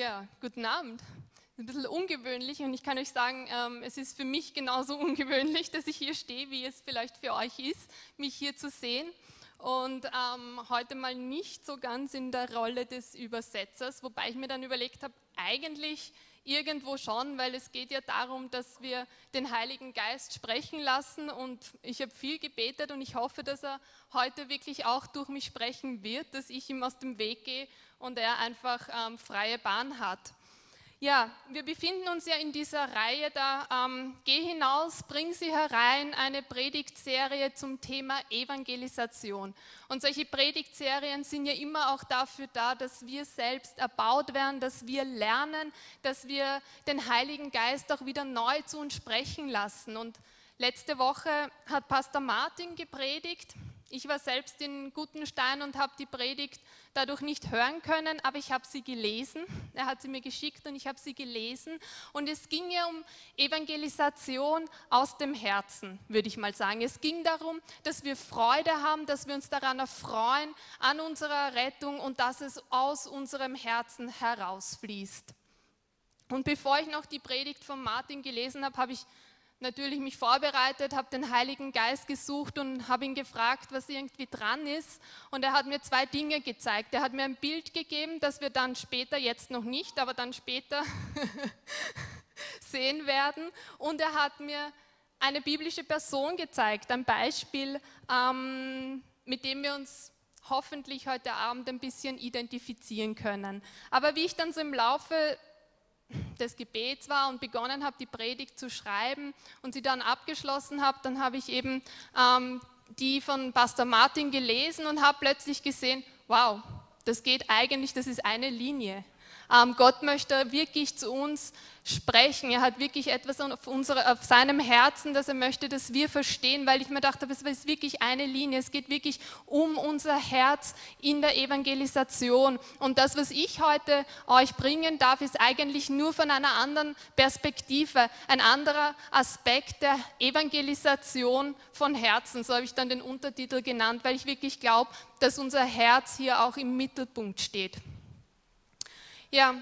Ja, guten Abend. Ein bisschen ungewöhnlich und ich kann euch sagen, ähm, es ist für mich genauso ungewöhnlich, dass ich hier stehe, wie es vielleicht für euch ist, mich hier zu sehen. Und ähm, heute mal nicht so ganz in der Rolle des Übersetzers, wobei ich mir dann überlegt habe, eigentlich irgendwo schon, weil es geht ja darum, dass wir den Heiligen Geist sprechen lassen und ich habe viel gebetet und ich hoffe, dass er heute wirklich auch durch mich sprechen wird, dass ich ihm aus dem Weg gehe und er einfach ähm, freie Bahn hat. Ja, wir befinden uns ja in dieser Reihe da, ähm, Geh hinaus, bring sie herein, eine Predigtserie zum Thema Evangelisation. Und solche Predigtserien sind ja immer auch dafür da, dass wir selbst erbaut werden, dass wir lernen, dass wir den Heiligen Geist auch wieder neu zu uns sprechen lassen. Und letzte Woche hat Pastor Martin gepredigt ich war selbst in Gutenstein und habe die Predigt dadurch nicht hören können, aber ich habe sie gelesen. Er hat sie mir geschickt und ich habe sie gelesen. Und es ging ja um Evangelisation aus dem Herzen, würde ich mal sagen. Es ging darum, dass wir Freude haben, dass wir uns daran erfreuen, an unserer Rettung und dass es aus unserem Herzen herausfließt. Und bevor ich noch die Predigt von Martin gelesen habe, habe ich natürlich mich vorbereitet, habe den Heiligen Geist gesucht und habe ihn gefragt, was irgendwie dran ist. Und er hat mir zwei Dinge gezeigt. Er hat mir ein Bild gegeben, das wir dann später, jetzt noch nicht, aber dann später sehen werden. Und er hat mir eine biblische Person gezeigt, ein Beispiel, ähm, mit dem wir uns hoffentlich heute Abend ein bisschen identifizieren können. Aber wie ich dann so im Laufe des Gebets war und begonnen habe, die Predigt zu schreiben und sie dann abgeschlossen habe, dann habe ich eben ähm, die von Pastor Martin gelesen und habe plötzlich gesehen, wow, das geht eigentlich, das ist eine Linie. Ähm, Gott möchte wirklich zu uns sprechen. Er hat wirklich etwas auf, unsere, auf seinem Herzen, dass er möchte, dass wir verstehen, weil ich mir dachte, es ist wirklich eine Linie. Es geht wirklich um unser Herz in der Evangelisation. Und das, was ich heute euch bringen darf, ist eigentlich nur von einer anderen Perspektive, ein anderer Aspekt der Evangelisation von Herzen. So habe ich dann den Untertitel genannt, weil ich wirklich glaube, dass unser Herz hier auch im Mittelpunkt steht. Ja,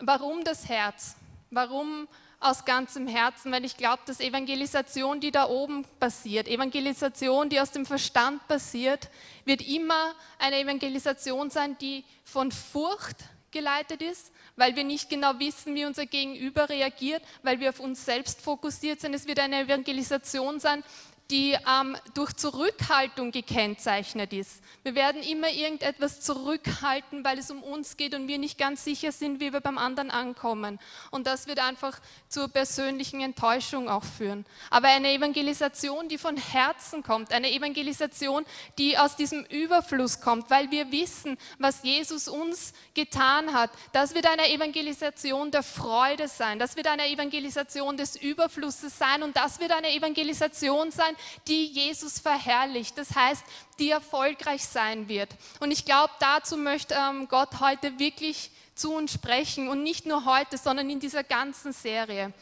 warum das Herz? Warum aus ganzem Herzen? Weil ich glaube, dass Evangelisation, die da oben passiert, Evangelisation, die aus dem Verstand passiert, wird immer eine Evangelisation sein, die von Furcht geleitet ist, weil wir nicht genau wissen, wie unser Gegenüber reagiert, weil wir auf uns selbst fokussiert sind. Es wird eine Evangelisation sein, die ähm, durch Zurückhaltung gekennzeichnet ist. Wir werden immer irgendetwas zurückhalten, weil es um uns geht und wir nicht ganz sicher sind, wie wir beim anderen ankommen. Und das wird einfach zur persönlichen Enttäuschung auch führen. Aber eine Evangelisation, die von Herzen kommt, eine Evangelisation, die aus diesem Überfluss kommt, weil wir wissen, was Jesus uns getan hat, das wird eine Evangelisation der Freude sein, das wird eine Evangelisation des Überflusses sein und das wird eine Evangelisation sein, die Jesus verherrlicht. Das heißt, die erfolgreich sein wird. Und ich glaube, dazu möchte ähm, Gott heute wirklich zu uns sprechen und nicht nur heute, sondern in dieser ganzen Serie.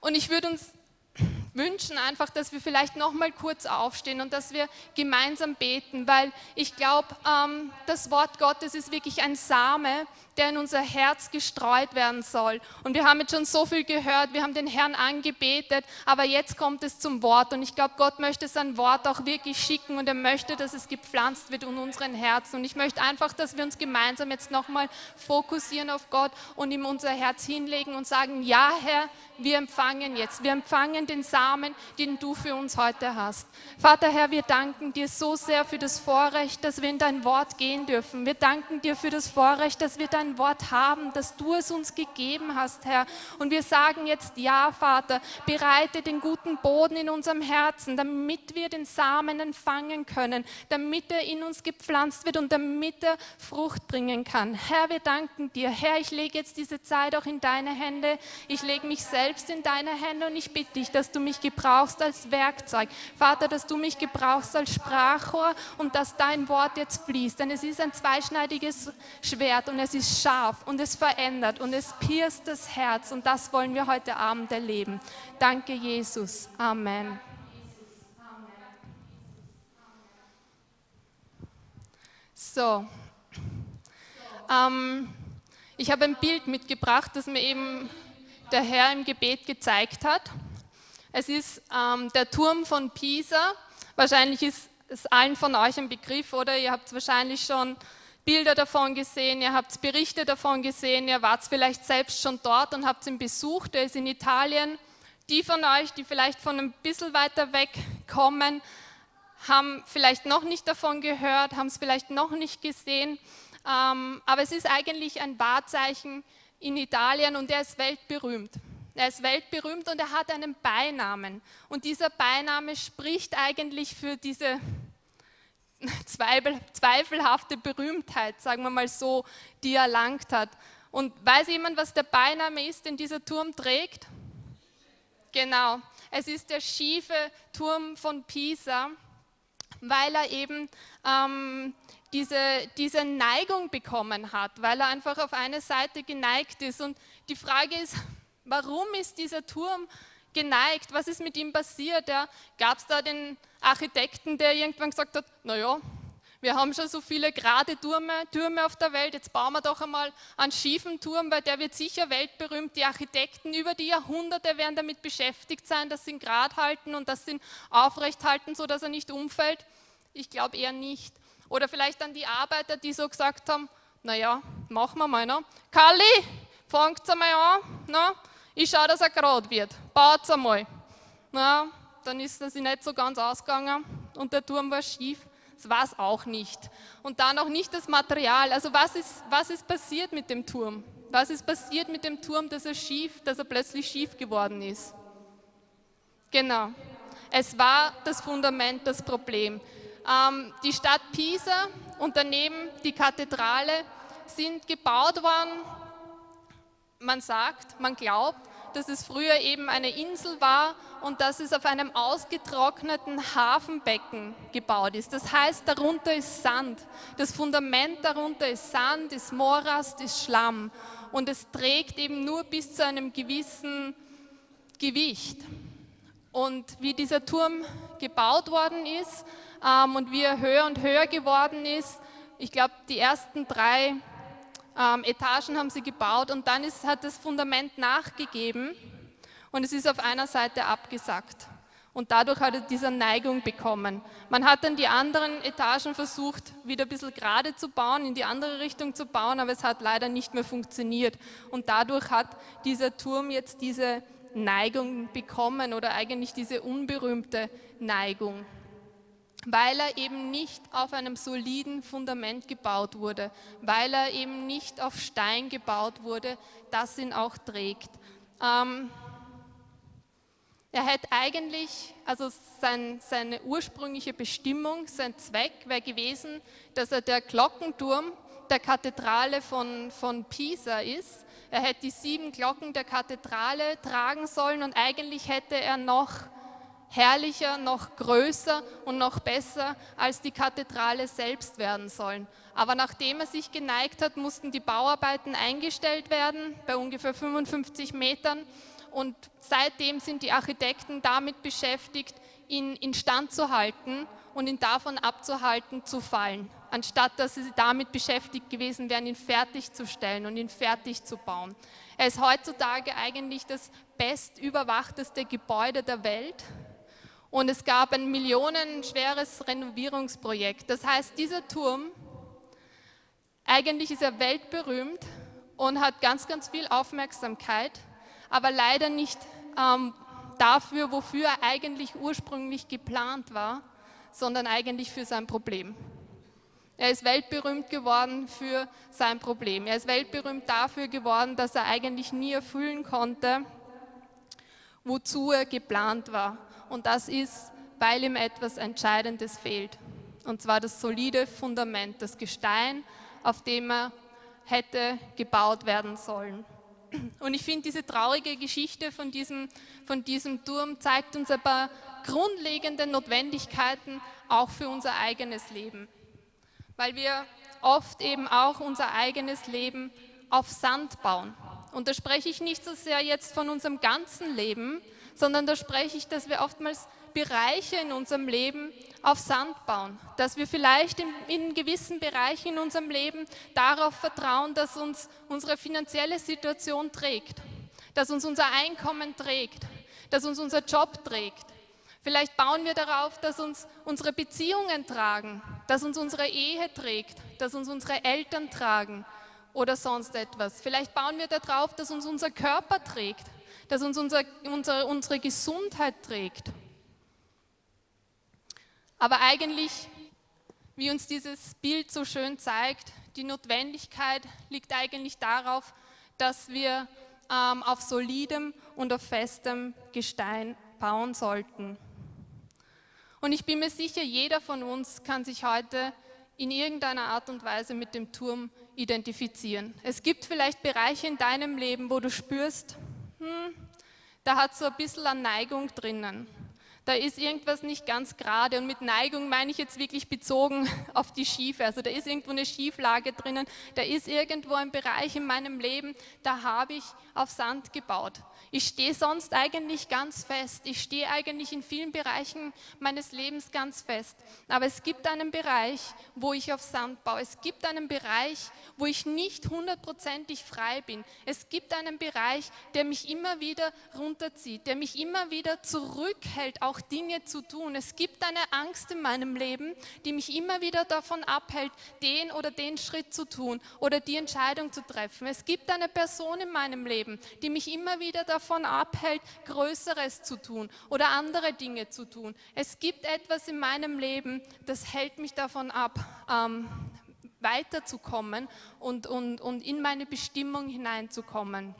Und ich würde uns wünschen einfach, dass wir vielleicht noch mal kurz aufstehen und dass wir gemeinsam beten, weil ich glaube, ähm, das Wort Gottes ist wirklich ein Same, der in unser Herz gestreut werden soll. Und wir haben jetzt schon so viel gehört, wir haben den Herrn angebetet, aber jetzt kommt es zum Wort. Und ich glaube, Gott möchte sein Wort auch wirklich schicken und er möchte, dass es gepflanzt wird in unseren Herzen. Und ich möchte einfach, dass wir uns gemeinsam jetzt nochmal fokussieren auf Gott und ihm unser Herz hinlegen und sagen, ja Herr, wir empfangen jetzt, wir empfangen den Samen, den du für uns heute hast. Vater Herr, wir danken dir so sehr für das Vorrecht, dass wir in dein Wort gehen dürfen. Wir danken dir für das Vorrecht, dass wir dein dein Wort haben, dass du es uns gegeben hast, Herr. Und wir sagen jetzt, ja, Vater, bereite den guten Boden in unserem Herzen, damit wir den Samen empfangen können, damit er in uns gepflanzt wird und damit er Frucht bringen kann. Herr, wir danken dir. Herr, ich lege jetzt diese Zeit auch in deine Hände. Ich lege mich selbst in deine Hände und ich bitte dich, dass du mich gebrauchst als Werkzeug. Vater, dass du mich gebrauchst als Sprachrohr und dass dein Wort jetzt fließt. Denn es ist ein zweischneidiges Schwert und es ist scharf und es verändert und es pierst das Herz und das wollen wir heute Abend erleben. Danke, Jesus. Amen. So, ähm, Ich habe ein Bild mitgebracht, das mir eben der Herr im Gebet gezeigt hat. Es ist ähm, der Turm von Pisa. Wahrscheinlich ist es allen von euch ein Begriff, oder? Ihr habt wahrscheinlich schon Bilder davon gesehen, ihr habt Berichte davon gesehen, ihr wart vielleicht selbst schon dort und habt ihn besucht. Er ist in Italien. Die von euch, die vielleicht von ein bisschen weiter weg kommen, haben vielleicht noch nicht davon gehört, haben es vielleicht noch nicht gesehen. Ähm, aber es ist eigentlich ein Wahrzeichen in Italien und er ist weltberühmt. Er ist weltberühmt und er hat einen Beinamen. Und dieser Beiname spricht eigentlich für diese zweifelhafte Berühmtheit, sagen wir mal so, die er erlangt hat. Und weiß jemand, was der Beiname ist, den dieser Turm trägt? Genau, es ist der schiefe Turm von Pisa, weil er eben ähm, diese, diese Neigung bekommen hat, weil er einfach auf eine Seite geneigt ist. Und die Frage ist, warum ist dieser Turm geneigt? Was ist mit ihm passiert? Ja, Gab es da den Architekten, der irgendwann gesagt hat, naja, wir haben schon so viele gerade Türme, Türme auf der Welt, jetzt bauen wir doch einmal einen schiefen Turm, weil der wird sicher weltberühmt. Die Architekten über die Jahrhunderte werden damit beschäftigt sein, dass sie ihn gerade halten und dass sie ihn aufrecht halten, sodass er nicht umfällt. Ich glaube eher nicht. Oder vielleicht dann die Arbeiter, die so gesagt haben, naja, machen wir mal. Ne? Kalli, fangt einmal an. Ne? Ich schaue, dass er gerade wird. Baut einmal. Na, dann ist das nicht so ganz ausgegangen und der Turm war schief. Das war es auch nicht. Und dann auch nicht das Material. Also was ist, was ist passiert mit dem Turm? Was ist passiert mit dem Turm, dass er schief, dass er plötzlich schief geworden ist? Genau. Es war das Fundament das Problem. Ähm, die Stadt Pisa und daneben die Kathedrale sind gebaut worden. Man sagt, man glaubt, dass es früher eben eine Insel war und dass es auf einem ausgetrockneten Hafenbecken gebaut ist. Das heißt, darunter ist Sand. Das Fundament darunter ist Sand, ist Morast, ist Schlamm. Und es trägt eben nur bis zu einem gewissen Gewicht. Und wie dieser Turm gebaut worden ist ähm, und wie er höher und höher geworden ist, ich glaube, die ersten drei ähm, Etagen haben sie gebaut und dann ist, hat das Fundament nachgegeben und es ist auf einer Seite abgesackt. Und dadurch hat er diese Neigung bekommen. Man hat dann die anderen Etagen versucht, wieder ein bisschen gerade zu bauen, in die andere Richtung zu bauen, aber es hat leider nicht mehr funktioniert. Und dadurch hat dieser Turm jetzt diese Neigung bekommen oder eigentlich diese unberühmte Neigung weil er eben nicht auf einem soliden Fundament gebaut wurde, weil er eben nicht auf Stein gebaut wurde, das ihn auch trägt. Ähm, er hätte eigentlich, also sein, seine ursprüngliche Bestimmung, sein Zweck wäre gewesen, dass er der Glockenturm der Kathedrale von, von Pisa ist. Er hätte die sieben Glocken der Kathedrale tragen sollen und eigentlich hätte er noch herrlicher, noch größer und noch besser als die Kathedrale selbst werden sollen. Aber nachdem er sich geneigt hat, mussten die Bauarbeiten eingestellt werden, bei ungefähr 55 Metern. Und seitdem sind die Architekten damit beschäftigt, ihn instand zu halten und ihn davon abzuhalten, zu fallen, anstatt dass sie damit beschäftigt gewesen wären, ihn fertigzustellen und ihn fertig zu bauen. Er ist heutzutage eigentlich das bestüberwachteste Gebäude der Welt und es gab ein millionenschweres Renovierungsprojekt. Das heißt, dieser Turm, eigentlich ist er weltberühmt und hat ganz, ganz viel Aufmerksamkeit, aber leider nicht ähm, dafür, wofür er eigentlich ursprünglich geplant war, sondern eigentlich für sein Problem. Er ist weltberühmt geworden für sein Problem. Er ist weltberühmt dafür geworden, dass er eigentlich nie erfüllen konnte, wozu er geplant war und das ist, weil ihm etwas Entscheidendes fehlt. Und zwar das solide Fundament, das Gestein, auf dem er hätte gebaut werden sollen. Und ich finde, diese traurige Geschichte von diesem, von diesem Turm zeigt uns ein paar grundlegende Notwendigkeiten auch für unser eigenes Leben. Weil wir oft eben auch unser eigenes Leben auf Sand bauen. Und da spreche ich nicht so sehr jetzt von unserem ganzen Leben, sondern da spreche ich, dass wir oftmals Bereiche in unserem Leben auf Sand bauen, dass wir vielleicht in, in, gewissen Bereichen in unserem Leben darauf vertrauen, dass uns unsere finanzielle Situation trägt, dass uns unser Einkommen trägt, dass uns unser Job trägt. Vielleicht bauen wir darauf, dass uns unsere Beziehungen tragen, dass uns unsere Ehe trägt, dass uns unsere Eltern tragen oder sonst etwas. Vielleicht bauen wir darauf, dass uns unser Körper trägt, dass uns unser, unsere, unsere Gesundheit trägt. Aber eigentlich, wie uns dieses Bild so schön zeigt, die Notwendigkeit liegt eigentlich darauf, dass wir ähm, auf solidem und auf festem Gestein bauen sollten. Und ich bin mir sicher, jeder von uns kann sich heute in irgendeiner Art und Weise mit dem Turm identifizieren. Es gibt vielleicht Bereiche in deinem Leben, wo du spürst, hm, da hat so ein bisschen eine Neigung drinnen da ist irgendwas nicht ganz gerade. Und mit Neigung meine ich jetzt wirklich bezogen auf die Schiefe. Also da ist irgendwo eine Schieflage drinnen, da ist irgendwo ein Bereich in meinem Leben, da habe ich auf Sand gebaut. Ich stehe sonst eigentlich ganz fest. Ich stehe eigentlich in vielen Bereichen meines Lebens ganz fest. Aber es gibt einen Bereich, wo ich auf Sand baue. Es gibt einen Bereich, wo ich nicht hundertprozentig frei bin. Es gibt einen Bereich, der mich immer wieder runterzieht, der mich immer wieder zurückhält, auch Dinge zu tun. Es gibt eine Angst in meinem Leben, die mich immer wieder davon abhält, den oder den Schritt zu tun oder die Entscheidung zu treffen. Es gibt eine Person in meinem Leben, die mich immer wieder davon abhält, Größeres zu tun oder andere Dinge zu tun. Es gibt etwas in meinem Leben, das hält mich davon ab, ähm, weiterzukommen und, und, und in meine Bestimmung hineinzukommen.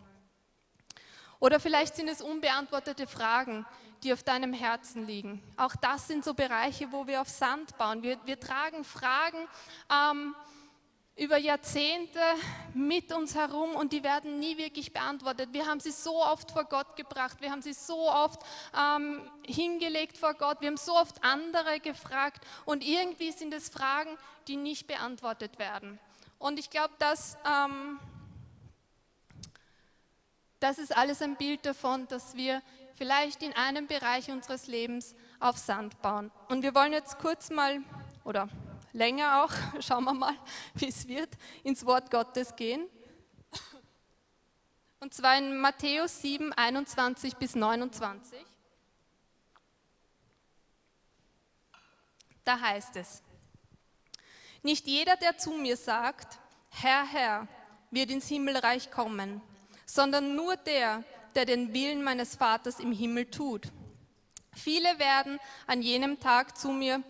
Oder vielleicht sind es unbeantwortete Fragen, die auf deinem Herzen liegen. Auch das sind so Bereiche, wo wir auf Sand bauen. Wir, wir tragen Fragen. Ähm, über Jahrzehnte mit uns herum und die werden nie wirklich beantwortet. Wir haben sie so oft vor Gott gebracht, wir haben sie so oft ähm, hingelegt vor Gott, wir haben so oft andere gefragt und irgendwie sind es Fragen, die nicht beantwortet werden. Und ich glaube, dass, ähm, das ist alles ein Bild davon, dass wir vielleicht in einem Bereich unseres Lebens auf Sand bauen. Und wir wollen jetzt kurz mal, oder länger auch, schauen wir mal, wie es wird, ins Wort Gottes gehen. Und zwar in Matthäus 7, 21 bis 29. Da heißt es, nicht jeder, der zu mir sagt, Herr, Herr, wird ins Himmelreich kommen, sondern nur der, der den Willen meines Vaters im Himmel tut. Viele werden an jenem Tag zu mir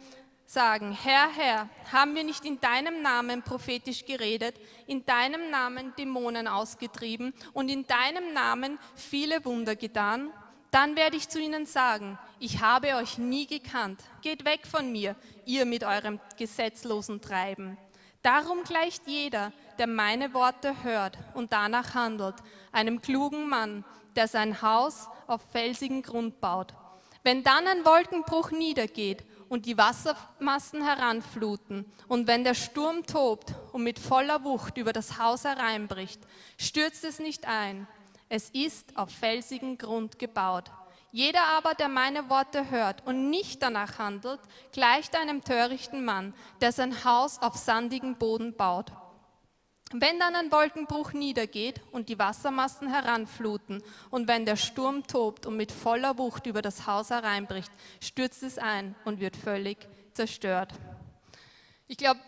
sagen, Herr, Herr, haben wir nicht in deinem Namen prophetisch geredet, in deinem Namen Dämonen ausgetrieben und in deinem Namen viele Wunder getan? Dann werde ich zu ihnen sagen, ich habe euch nie gekannt, geht weg von mir, ihr mit eurem gesetzlosen Treiben. Darum gleicht jeder, der meine Worte hört und danach handelt, einem klugen Mann, der sein Haus auf felsigen Grund baut. Wenn dann ein Wolkenbruch niedergeht und die Wassermassen heranfluten. Und wenn der Sturm tobt und mit voller Wucht über das Haus hereinbricht, stürzt es nicht ein. Es ist auf felsigen Grund gebaut. Jeder aber, der meine Worte hört und nicht danach handelt, gleicht einem törichten Mann, der sein Haus auf sandigen Boden baut. Wenn dann ein Wolkenbruch niedergeht und die Wassermassen heranfluten und wenn der Sturm tobt und mit voller Wucht über das Haus hereinbricht, stürzt es ein und wird völlig zerstört. Ich glaube,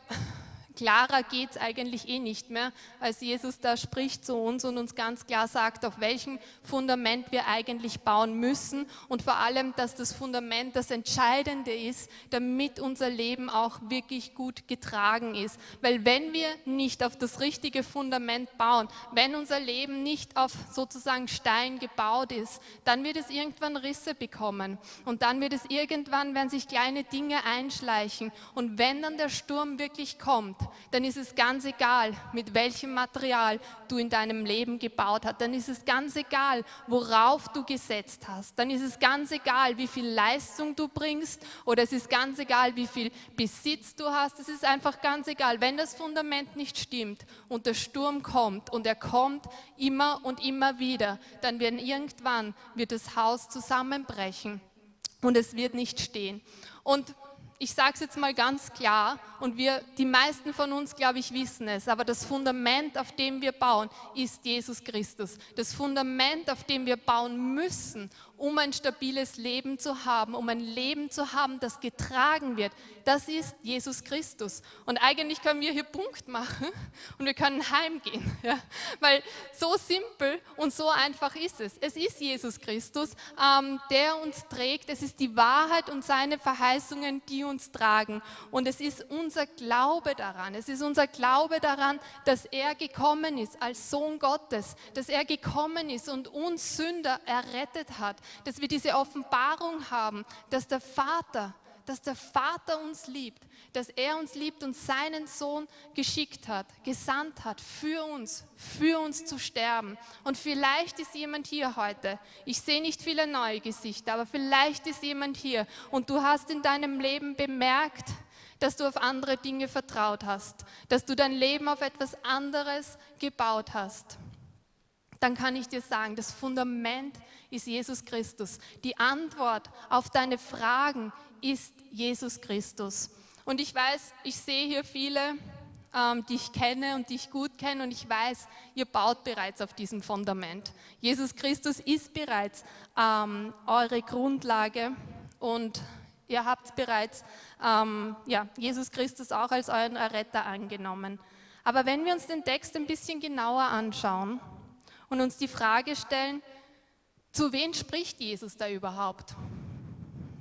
Klarer geht es eigentlich eh nicht mehr, als Jesus da spricht zu uns und uns ganz klar sagt, auf welchem Fundament wir eigentlich bauen müssen und vor allem, dass das Fundament das Entscheidende ist, damit unser Leben auch wirklich gut getragen ist. Weil wenn wir nicht auf das richtige Fundament bauen, wenn unser Leben nicht auf sozusagen Stein gebaut ist, dann wird es irgendwann Risse bekommen und dann wird es irgendwann, werden sich kleine Dinge einschleichen und wenn dann der Sturm wirklich kommt, dann ist es ganz egal, mit welchem Material du in deinem Leben gebaut hast. Dann ist es ganz egal, worauf du gesetzt hast. Dann ist es ganz egal, wie viel Leistung du bringst oder es ist ganz egal, wie viel Besitz du hast. Es ist einfach ganz egal. Wenn das Fundament nicht stimmt und der Sturm kommt und er kommt immer und immer wieder, dann wird irgendwann wird das Haus zusammenbrechen und es wird nicht stehen. Und ich sage es jetzt mal ganz klar und wir, die meisten von uns, glaube ich, wissen es, aber das Fundament, auf dem wir bauen, ist Jesus Christus. Das Fundament, auf dem wir bauen müssen, um ein stabiles Leben zu haben, um ein Leben zu haben, das getragen wird, das ist Jesus Christus. Und eigentlich können wir hier Punkt machen und wir können heimgehen, ja? weil so simpel und so einfach ist es. Es ist Jesus Christus, ähm, der uns trägt. Es ist die Wahrheit und seine Verheißungen, die uns tragen. Und es ist unser Glaube daran. Es ist unser Glaube daran, dass er gekommen ist als Sohn Gottes, dass er gekommen ist und uns Sünder errettet hat, dass wir diese Offenbarung haben, dass der Vater, dass der Vater uns liebt, dass er uns liebt und seinen Sohn geschickt hat, gesandt hat für uns, für uns zu sterben. Und vielleicht ist jemand hier heute, ich sehe nicht viele neue Gesichter, aber vielleicht ist jemand hier und du hast in deinem Leben bemerkt, dass du auf andere Dinge vertraut hast, dass du dein Leben auf etwas anderes gebaut hast. Dann kann ich dir sagen, das Fundament ist Jesus Christus. Die Antwort auf deine Fragen ist Jesus Christus. Und ich weiß, ich sehe hier viele, ähm, die ich kenne und die ich gut kenne und ich weiß, ihr baut bereits auf diesem Fundament. Jesus Christus ist bereits ähm, eure Grundlage und ihr habt bereits ähm, ja, Jesus Christus auch als euren Erretter angenommen. Aber wenn wir uns den Text ein bisschen genauer anschauen und uns die Frage stellen, zu wem spricht Jesus da überhaupt?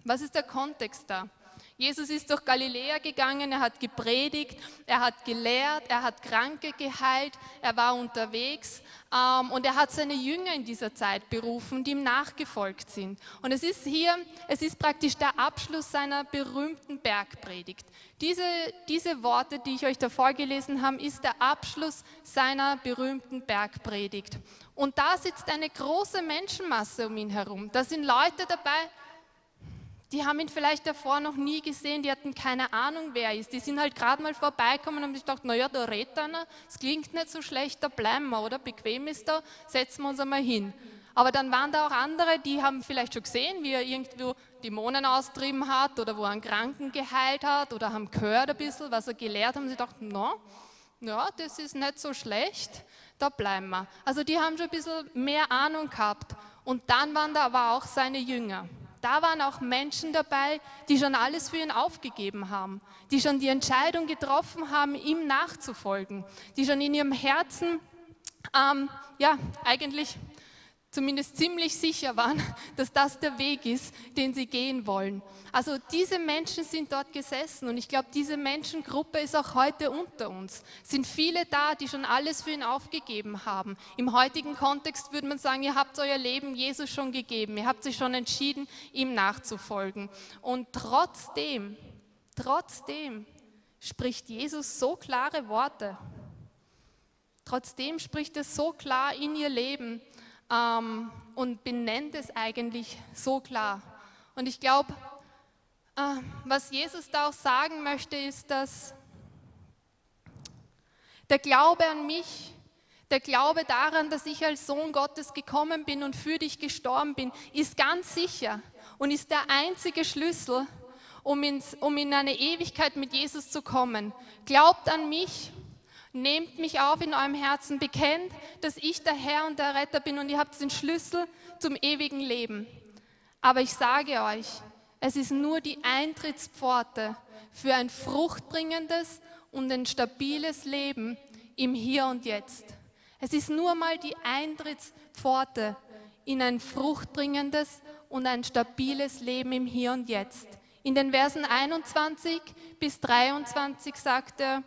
Was ist der Kontext da? Jesus ist durch Galiläa gegangen, er hat gepredigt, er hat gelehrt, er hat Kranke geheilt, er war unterwegs ähm, und er hat seine Jünger in dieser Zeit berufen, die ihm nachgefolgt sind. Und es ist hier, es ist praktisch der Abschluss seiner berühmten Bergpredigt. Diese, diese Worte, die ich euch da vorgelesen habe, ist der Abschluss seiner berühmten Bergpredigt. Und da sitzt eine große Menschenmasse um ihn herum. Da sind Leute dabei, die haben ihn vielleicht davor noch nie gesehen, die hatten keine Ahnung, wer er ist. Die sind halt gerade mal vorbeikommen und haben sich gedacht, naja, da redet einer, es klingt nicht so schlecht, da bleiben wir, oder? Bequem ist da, setzen wir uns einmal hin. Aber dann waren da auch andere, die haben vielleicht schon gesehen, wie er irgendwo Dämonen austrieben hat oder wo er einen Kranken geheilt hat oder haben gehört ein bisschen, was er gelehrt haben. Sie dachten, na, ja, das ist nicht so schlecht, da bleiben wir. Also die haben schon ein bisschen mehr Ahnung gehabt. Und dann waren da aber auch seine Jünger da waren auch Menschen dabei, die schon alles für ihn aufgegeben haben, die schon die Entscheidung getroffen haben, ihm nachzufolgen, die schon in ihrem Herzen, ähm, ja, eigentlich zumindest ziemlich sicher waren, dass das der Weg ist, den sie gehen wollen. Also diese Menschen sind dort gesessen und ich glaube, diese Menschengruppe ist auch heute unter uns. Es sind viele da, die schon alles für ihn aufgegeben haben. Im heutigen Kontext würde man sagen, ihr habt euer Leben Jesus schon gegeben, ihr habt sich schon entschieden, ihm nachzufolgen. Und trotzdem, trotzdem spricht Jesus so klare Worte. Trotzdem spricht er so klar in ihr Leben ähm, und benennt es eigentlich so klar. Und ich glaube, äh, was Jesus da auch sagen möchte, ist, dass der Glaube an mich, der Glaube daran, dass ich als Sohn Gottes gekommen bin und für dich gestorben bin, ist ganz sicher und ist der einzige Schlüssel, um, ins, um in eine Ewigkeit mit Jesus zu kommen. Glaubt an mich Nehmt mich auf in eurem Herzen, bekennt, dass ich der Herr und der Retter bin und ihr habt den Schlüssel zum ewigen Leben. Aber ich sage euch, es ist nur die Eintrittspforte für ein fruchtbringendes und ein stabiles Leben im Hier und Jetzt. Es ist nur mal die Eintrittspforte in ein fruchtbringendes und ein stabiles Leben im Hier und Jetzt. In den Versen 21 bis 23 sagt er,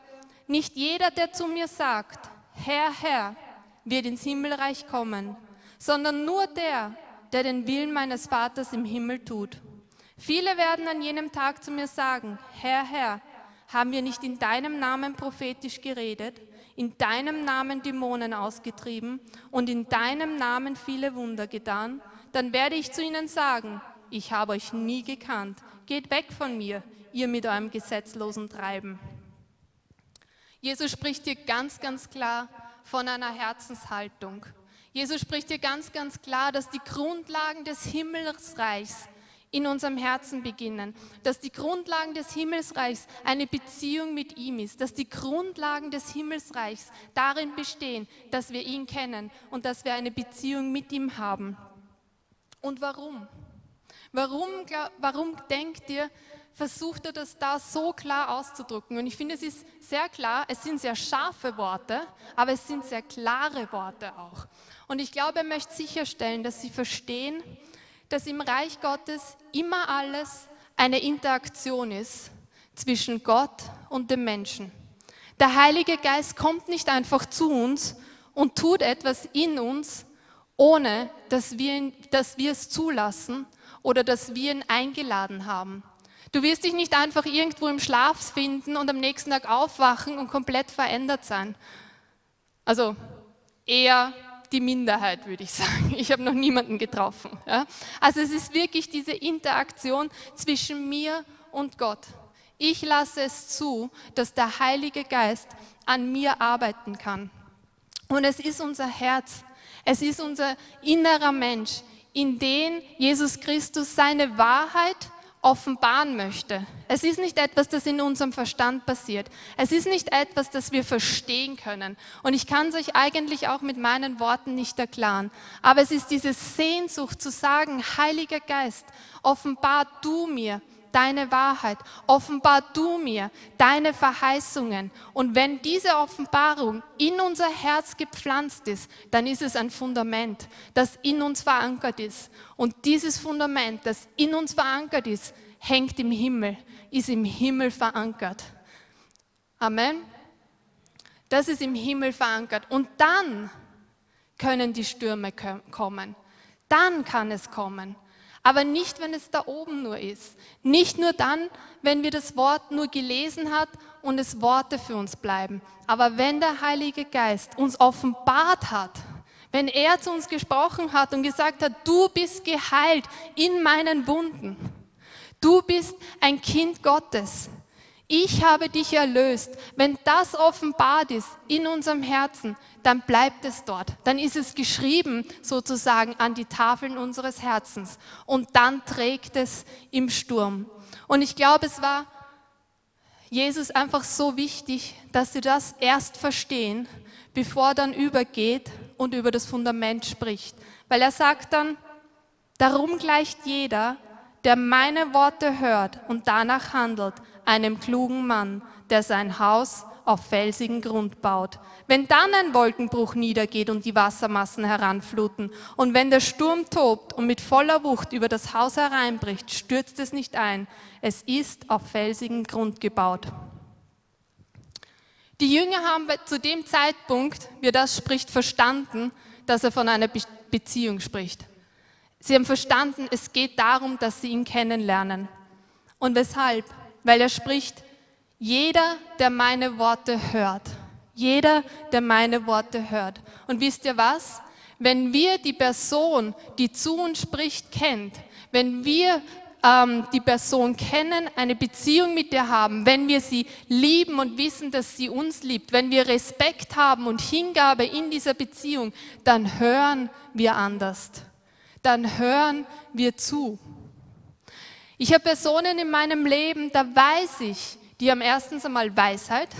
nicht jeder, der zu mir sagt, Herr, Herr, wird ins Himmelreich kommen, sondern nur der, der den Willen meines Vaters im Himmel tut. Viele werden an jenem Tag zu mir sagen, Herr, Herr, haben wir nicht in deinem Namen prophetisch geredet, in deinem Namen Dämonen ausgetrieben und in deinem Namen viele Wunder getan? Dann werde ich zu ihnen sagen, ich habe euch nie gekannt, geht weg von mir, ihr mit eurem gesetzlosen Treiben. Jesus spricht hier ganz, ganz klar von einer Herzenshaltung. Jesus spricht hier ganz, ganz klar, dass die Grundlagen des Himmelsreichs in unserem Herzen beginnen, dass die Grundlagen des Himmelsreichs eine Beziehung mit ihm ist, dass die Grundlagen des Himmelsreichs darin bestehen, dass wir ihn kennen und dass wir eine Beziehung mit ihm haben. Und warum? Warum, warum denkt ihr, versucht er das da so klar auszudrücken. Und ich finde, es ist sehr klar, es sind sehr scharfe Worte, aber es sind sehr klare Worte auch. Und ich glaube, er möchte sicherstellen, dass sie verstehen, dass im Reich Gottes immer alles eine Interaktion ist zwischen Gott und dem Menschen. Der Heilige Geist kommt nicht einfach zu uns und tut etwas in uns, ohne dass wir, dass wir es zulassen oder dass wir ihn eingeladen haben. Du wirst dich nicht einfach irgendwo im Schlaf finden und am nächsten Tag aufwachen und komplett verändert sein. Also eher die Minderheit, würde ich sagen. Ich habe noch niemanden getroffen. Ja? Also es ist wirklich diese Interaktion zwischen mir und Gott. Ich lasse es zu, dass der Heilige Geist an mir arbeiten kann. Und es ist unser Herz, es ist unser innerer Mensch, in den Jesus Christus seine Wahrheit offenbaren möchte. Es ist nicht etwas, das in unserem Verstand passiert. Es ist nicht etwas, das wir verstehen können. Und ich kann es euch eigentlich auch mit meinen Worten nicht erklären. Aber es ist diese Sehnsucht zu sagen, Heiliger Geist, offenbar du mir, deine Wahrheit, offenbar du mir deine Verheißungen. Und wenn diese Offenbarung in unser Herz gepflanzt ist, dann ist es ein Fundament, das in uns verankert ist. Und dieses Fundament, das in uns verankert ist, hängt im Himmel, ist im Himmel verankert. Amen. Das ist im Himmel verankert. Und dann können die Stürme kommen. Dann kann es kommen. Aber nicht, wenn es da oben nur ist. Nicht nur dann, wenn wir das Wort nur gelesen hat und es Worte für uns bleiben. Aber wenn der Heilige Geist uns offenbart hat, wenn er zu uns gesprochen hat und gesagt hat, du bist geheilt in meinen Wunden. Du bist ein Kind Gottes. Ich habe dich erlöst. Wenn das offenbart ist in unserem Herzen, dann bleibt es dort. Dann ist es geschrieben sozusagen an die Tafeln unseres Herzens. Und dann trägt es im Sturm. Und ich glaube, es war Jesus einfach so wichtig, dass sie das erst verstehen, bevor er dann übergeht und über das Fundament spricht. Weil er sagt dann, darum gleicht jeder, der meine Worte hört und danach handelt, einem klugen Mann, der sein Haus auf felsigen Grund baut. Wenn dann ein Wolkenbruch niedergeht und die Wassermassen heranfluten und wenn der Sturm tobt und mit voller Wucht über das Haus hereinbricht, stürzt es nicht ein. Es ist auf felsigen Grund gebaut. Die Jünger haben zu dem Zeitpunkt, wie das spricht, verstanden, dass er von einer Beziehung spricht. Sie haben verstanden, es geht darum, dass sie ihn kennenlernen. Und weshalb? Weil er spricht, jeder, der meine Worte hört. Jeder, der meine Worte hört. Und wisst ihr was? Wenn wir die Person, die zu uns spricht, kennt, wenn wir ähm, die Person kennen, eine Beziehung mit ihr haben, wenn wir sie lieben und wissen, dass sie uns liebt, wenn wir Respekt haben und Hingabe in dieser Beziehung, dann hören wir anders. Dann hören wir zu. Ich habe Personen in meinem Leben, da weiß ich, die haben erstens einmal Weisheit,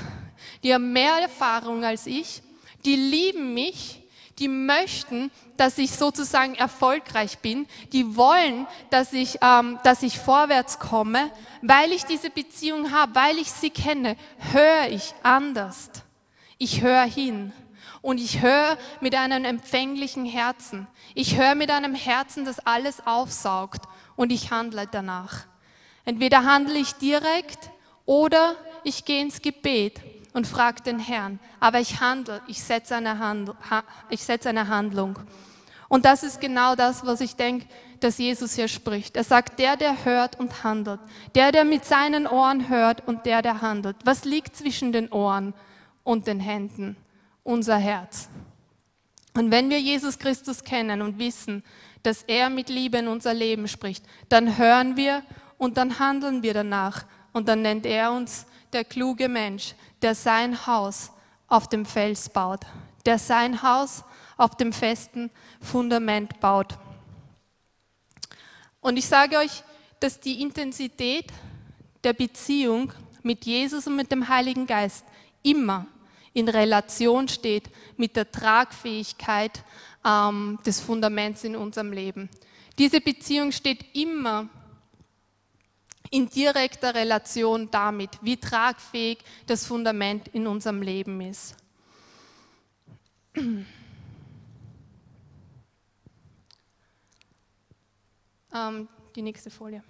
die haben mehr Erfahrung als ich, die lieben mich, die möchten, dass ich sozusagen erfolgreich bin, die wollen, dass ich, ähm, dass ich vorwärts komme, weil ich diese Beziehung habe, weil ich sie kenne, höre ich anders. Ich höre hin und ich höre mit einem empfänglichen Herzen. Ich höre mit einem Herzen, das alles aufsaugt und ich handle danach. Entweder handle ich direkt oder ich gehe ins Gebet und frage den Herrn. Aber ich handle, ich setze eine, Handl ich setze eine Handlung. Und das ist genau das, was ich denke, dass Jesus hier spricht. Er sagt, der, der hört und handelt. Der, der mit seinen Ohren hört und der, der handelt. Was liegt zwischen den Ohren und den Händen? Unser Herz. Und wenn wir Jesus Christus kennen und wissen, dass er mit Liebe in unser Leben spricht, dann hören wir und dann handeln wir danach. Und dann nennt er uns der kluge Mensch, der sein Haus auf dem Fels baut, der sein Haus auf dem festen Fundament baut. Und ich sage euch, dass die Intensität der Beziehung mit Jesus und mit dem Heiligen Geist immer in Relation steht mit der Tragfähigkeit ähm, des Fundaments in unserem Leben. Diese Beziehung steht immer in direkter Relation damit, wie tragfähig das Fundament in unserem Leben ist. Ähm, die nächste Folie.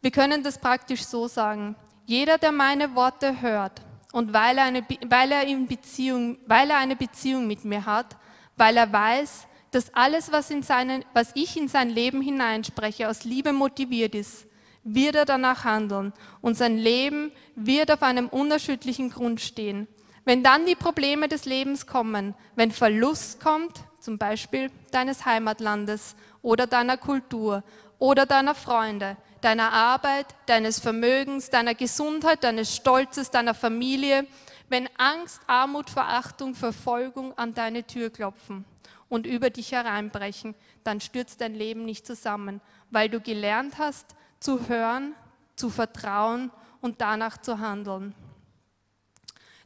Wir können das praktisch so sagen. Jeder, der meine Worte hört und weil er eine, weil er in Beziehung, weil er eine Beziehung mit mir hat, weil er weiß, dass alles, was, in seinen, was ich in sein Leben hineinspreche, aus Liebe motiviert ist, wird er danach handeln und sein Leben wird auf einem unerschütterlichen Grund stehen. Wenn dann die Probleme des Lebens kommen, wenn Verlust kommt, zum Beispiel deines Heimatlandes oder deiner Kultur oder deiner Freunde, deiner Arbeit, deines Vermögens, deiner Gesundheit, deines Stolzes, deiner Familie, wenn Angst, Armut, Verachtung, Verfolgung an deine Tür klopfen und über dich hereinbrechen, dann stürzt dein Leben nicht zusammen, weil du gelernt hast, zu hören, zu vertrauen und danach zu handeln.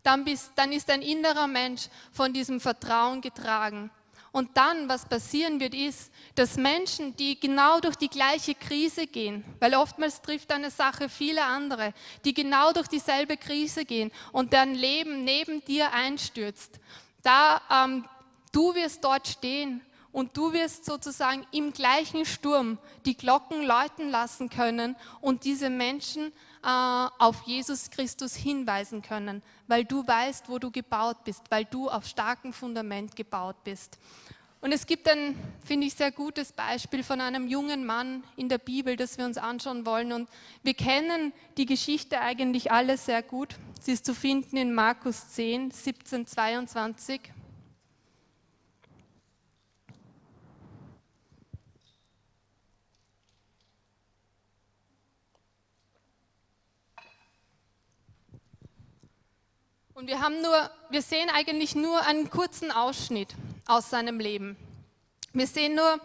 Dann, bist, dann ist dein innerer Mensch von diesem Vertrauen getragen und dann, was passieren wird, ist, dass Menschen, die genau durch die gleiche Krise gehen, weil oftmals trifft eine Sache viele andere, die genau durch dieselbe Krise gehen und deren Leben neben dir einstürzt, da ähm, du wirst dort stehen und du wirst sozusagen im gleichen Sturm die Glocken läuten lassen können und diese Menschen auf Jesus Christus hinweisen können, weil du weißt, wo du gebaut bist, weil du auf starkem Fundament gebaut bist. Und es gibt ein, finde ich, sehr gutes Beispiel von einem jungen Mann in der Bibel, das wir uns anschauen wollen. Und wir kennen die Geschichte eigentlich alle sehr gut. Sie ist zu finden in Markus 10, 17, 22. Und wir haben nur, wir sehen eigentlich nur einen kurzen Ausschnitt aus seinem Leben. Wir sehen nur,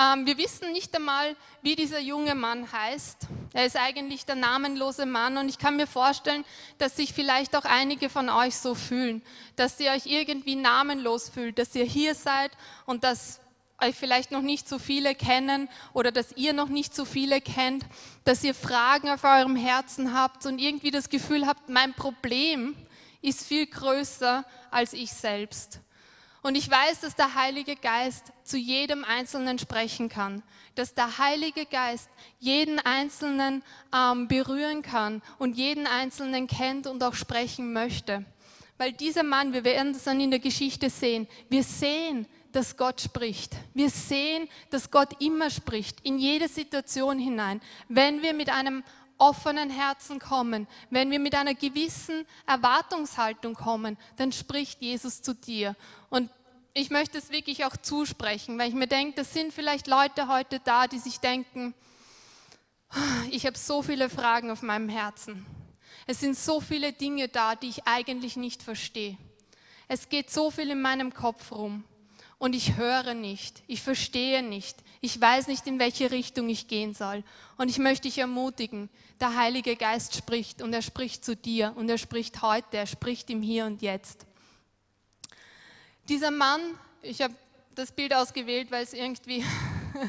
ähm, wir wissen nicht einmal, wie dieser junge Mann heißt. Er ist eigentlich der namenlose Mann und ich kann mir vorstellen, dass sich vielleicht auch einige von euch so fühlen, dass ihr euch irgendwie namenlos fühlt, dass ihr hier seid und dass euch vielleicht noch nicht so viele kennen oder dass ihr noch nicht so viele kennt, dass ihr Fragen auf eurem Herzen habt und irgendwie das Gefühl habt, mein Problem ist viel größer als ich selbst. Und ich weiß, dass der Heilige Geist zu jedem Einzelnen sprechen kann, dass der Heilige Geist jeden Einzelnen ähm, berühren kann und jeden Einzelnen kennt und auch sprechen möchte. Weil dieser Mann, wir werden das dann in der Geschichte sehen, wir sehen, dass Gott spricht. Wir sehen, dass Gott immer spricht, in jede Situation hinein. Wenn wir mit einem offenen Herzen kommen, wenn wir mit einer gewissen Erwartungshaltung kommen, dann spricht Jesus zu dir. Und ich möchte es wirklich auch zusprechen, weil ich mir denke, das sind vielleicht Leute heute da, die sich denken, ich habe so viele Fragen auf meinem Herzen. Es sind so viele Dinge da, die ich eigentlich nicht verstehe. Es geht so viel in meinem Kopf rum und ich höre nicht, ich verstehe nicht, ich weiß nicht, in welche Richtung ich gehen soll. Und ich möchte dich ermutigen, der Heilige Geist spricht und er spricht zu dir und er spricht heute, er spricht im Hier und Jetzt. Dieser Mann, ich habe das Bild ausgewählt, weil es irgendwie,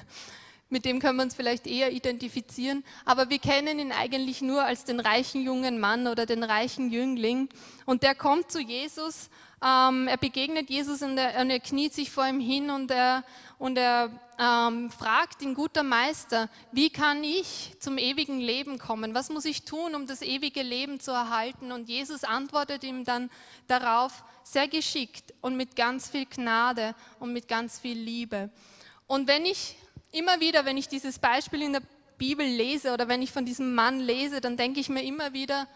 mit dem können wir uns vielleicht eher identifizieren, aber wir kennen ihn eigentlich nur als den reichen jungen Mann oder den reichen Jüngling. Und der kommt zu Jesus ähm, er begegnet Jesus und er, und er, kniet sich vor ihm hin und er, und er ähm, fragt ihn, guter Meister, wie kann ich zum ewigen Leben kommen? Was muss ich tun, um das ewige Leben zu erhalten? Und Jesus antwortet ihm dann darauf sehr geschickt und mit ganz viel Gnade und mit ganz viel Liebe. Und wenn ich immer wieder, wenn ich dieses Beispiel in der Bibel lese oder wenn ich von diesem Mann lese, dann denke ich mir immer wieder,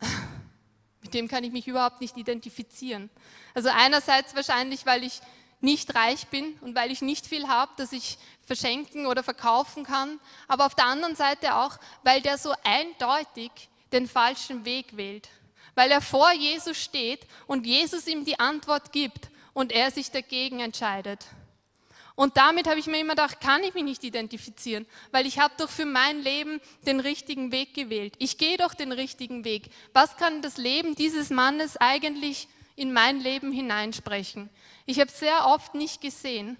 mit dem kann ich mich überhaupt nicht identifizieren. Also einerseits wahrscheinlich, weil ich nicht reich bin und weil ich nicht viel habe, das ich verschenken oder verkaufen kann, aber auf der anderen Seite auch, weil der so eindeutig den falschen Weg wählt, weil er vor Jesus steht und Jesus ihm die Antwort gibt und er sich dagegen entscheidet. Und damit habe ich mir immer gedacht, kann ich mich nicht identifizieren, weil ich habe doch für mein Leben den richtigen Weg gewählt. Ich gehe doch den richtigen Weg. Was kann das Leben dieses Mannes eigentlich in mein Leben hineinsprechen? Ich habe sehr oft nicht gesehen.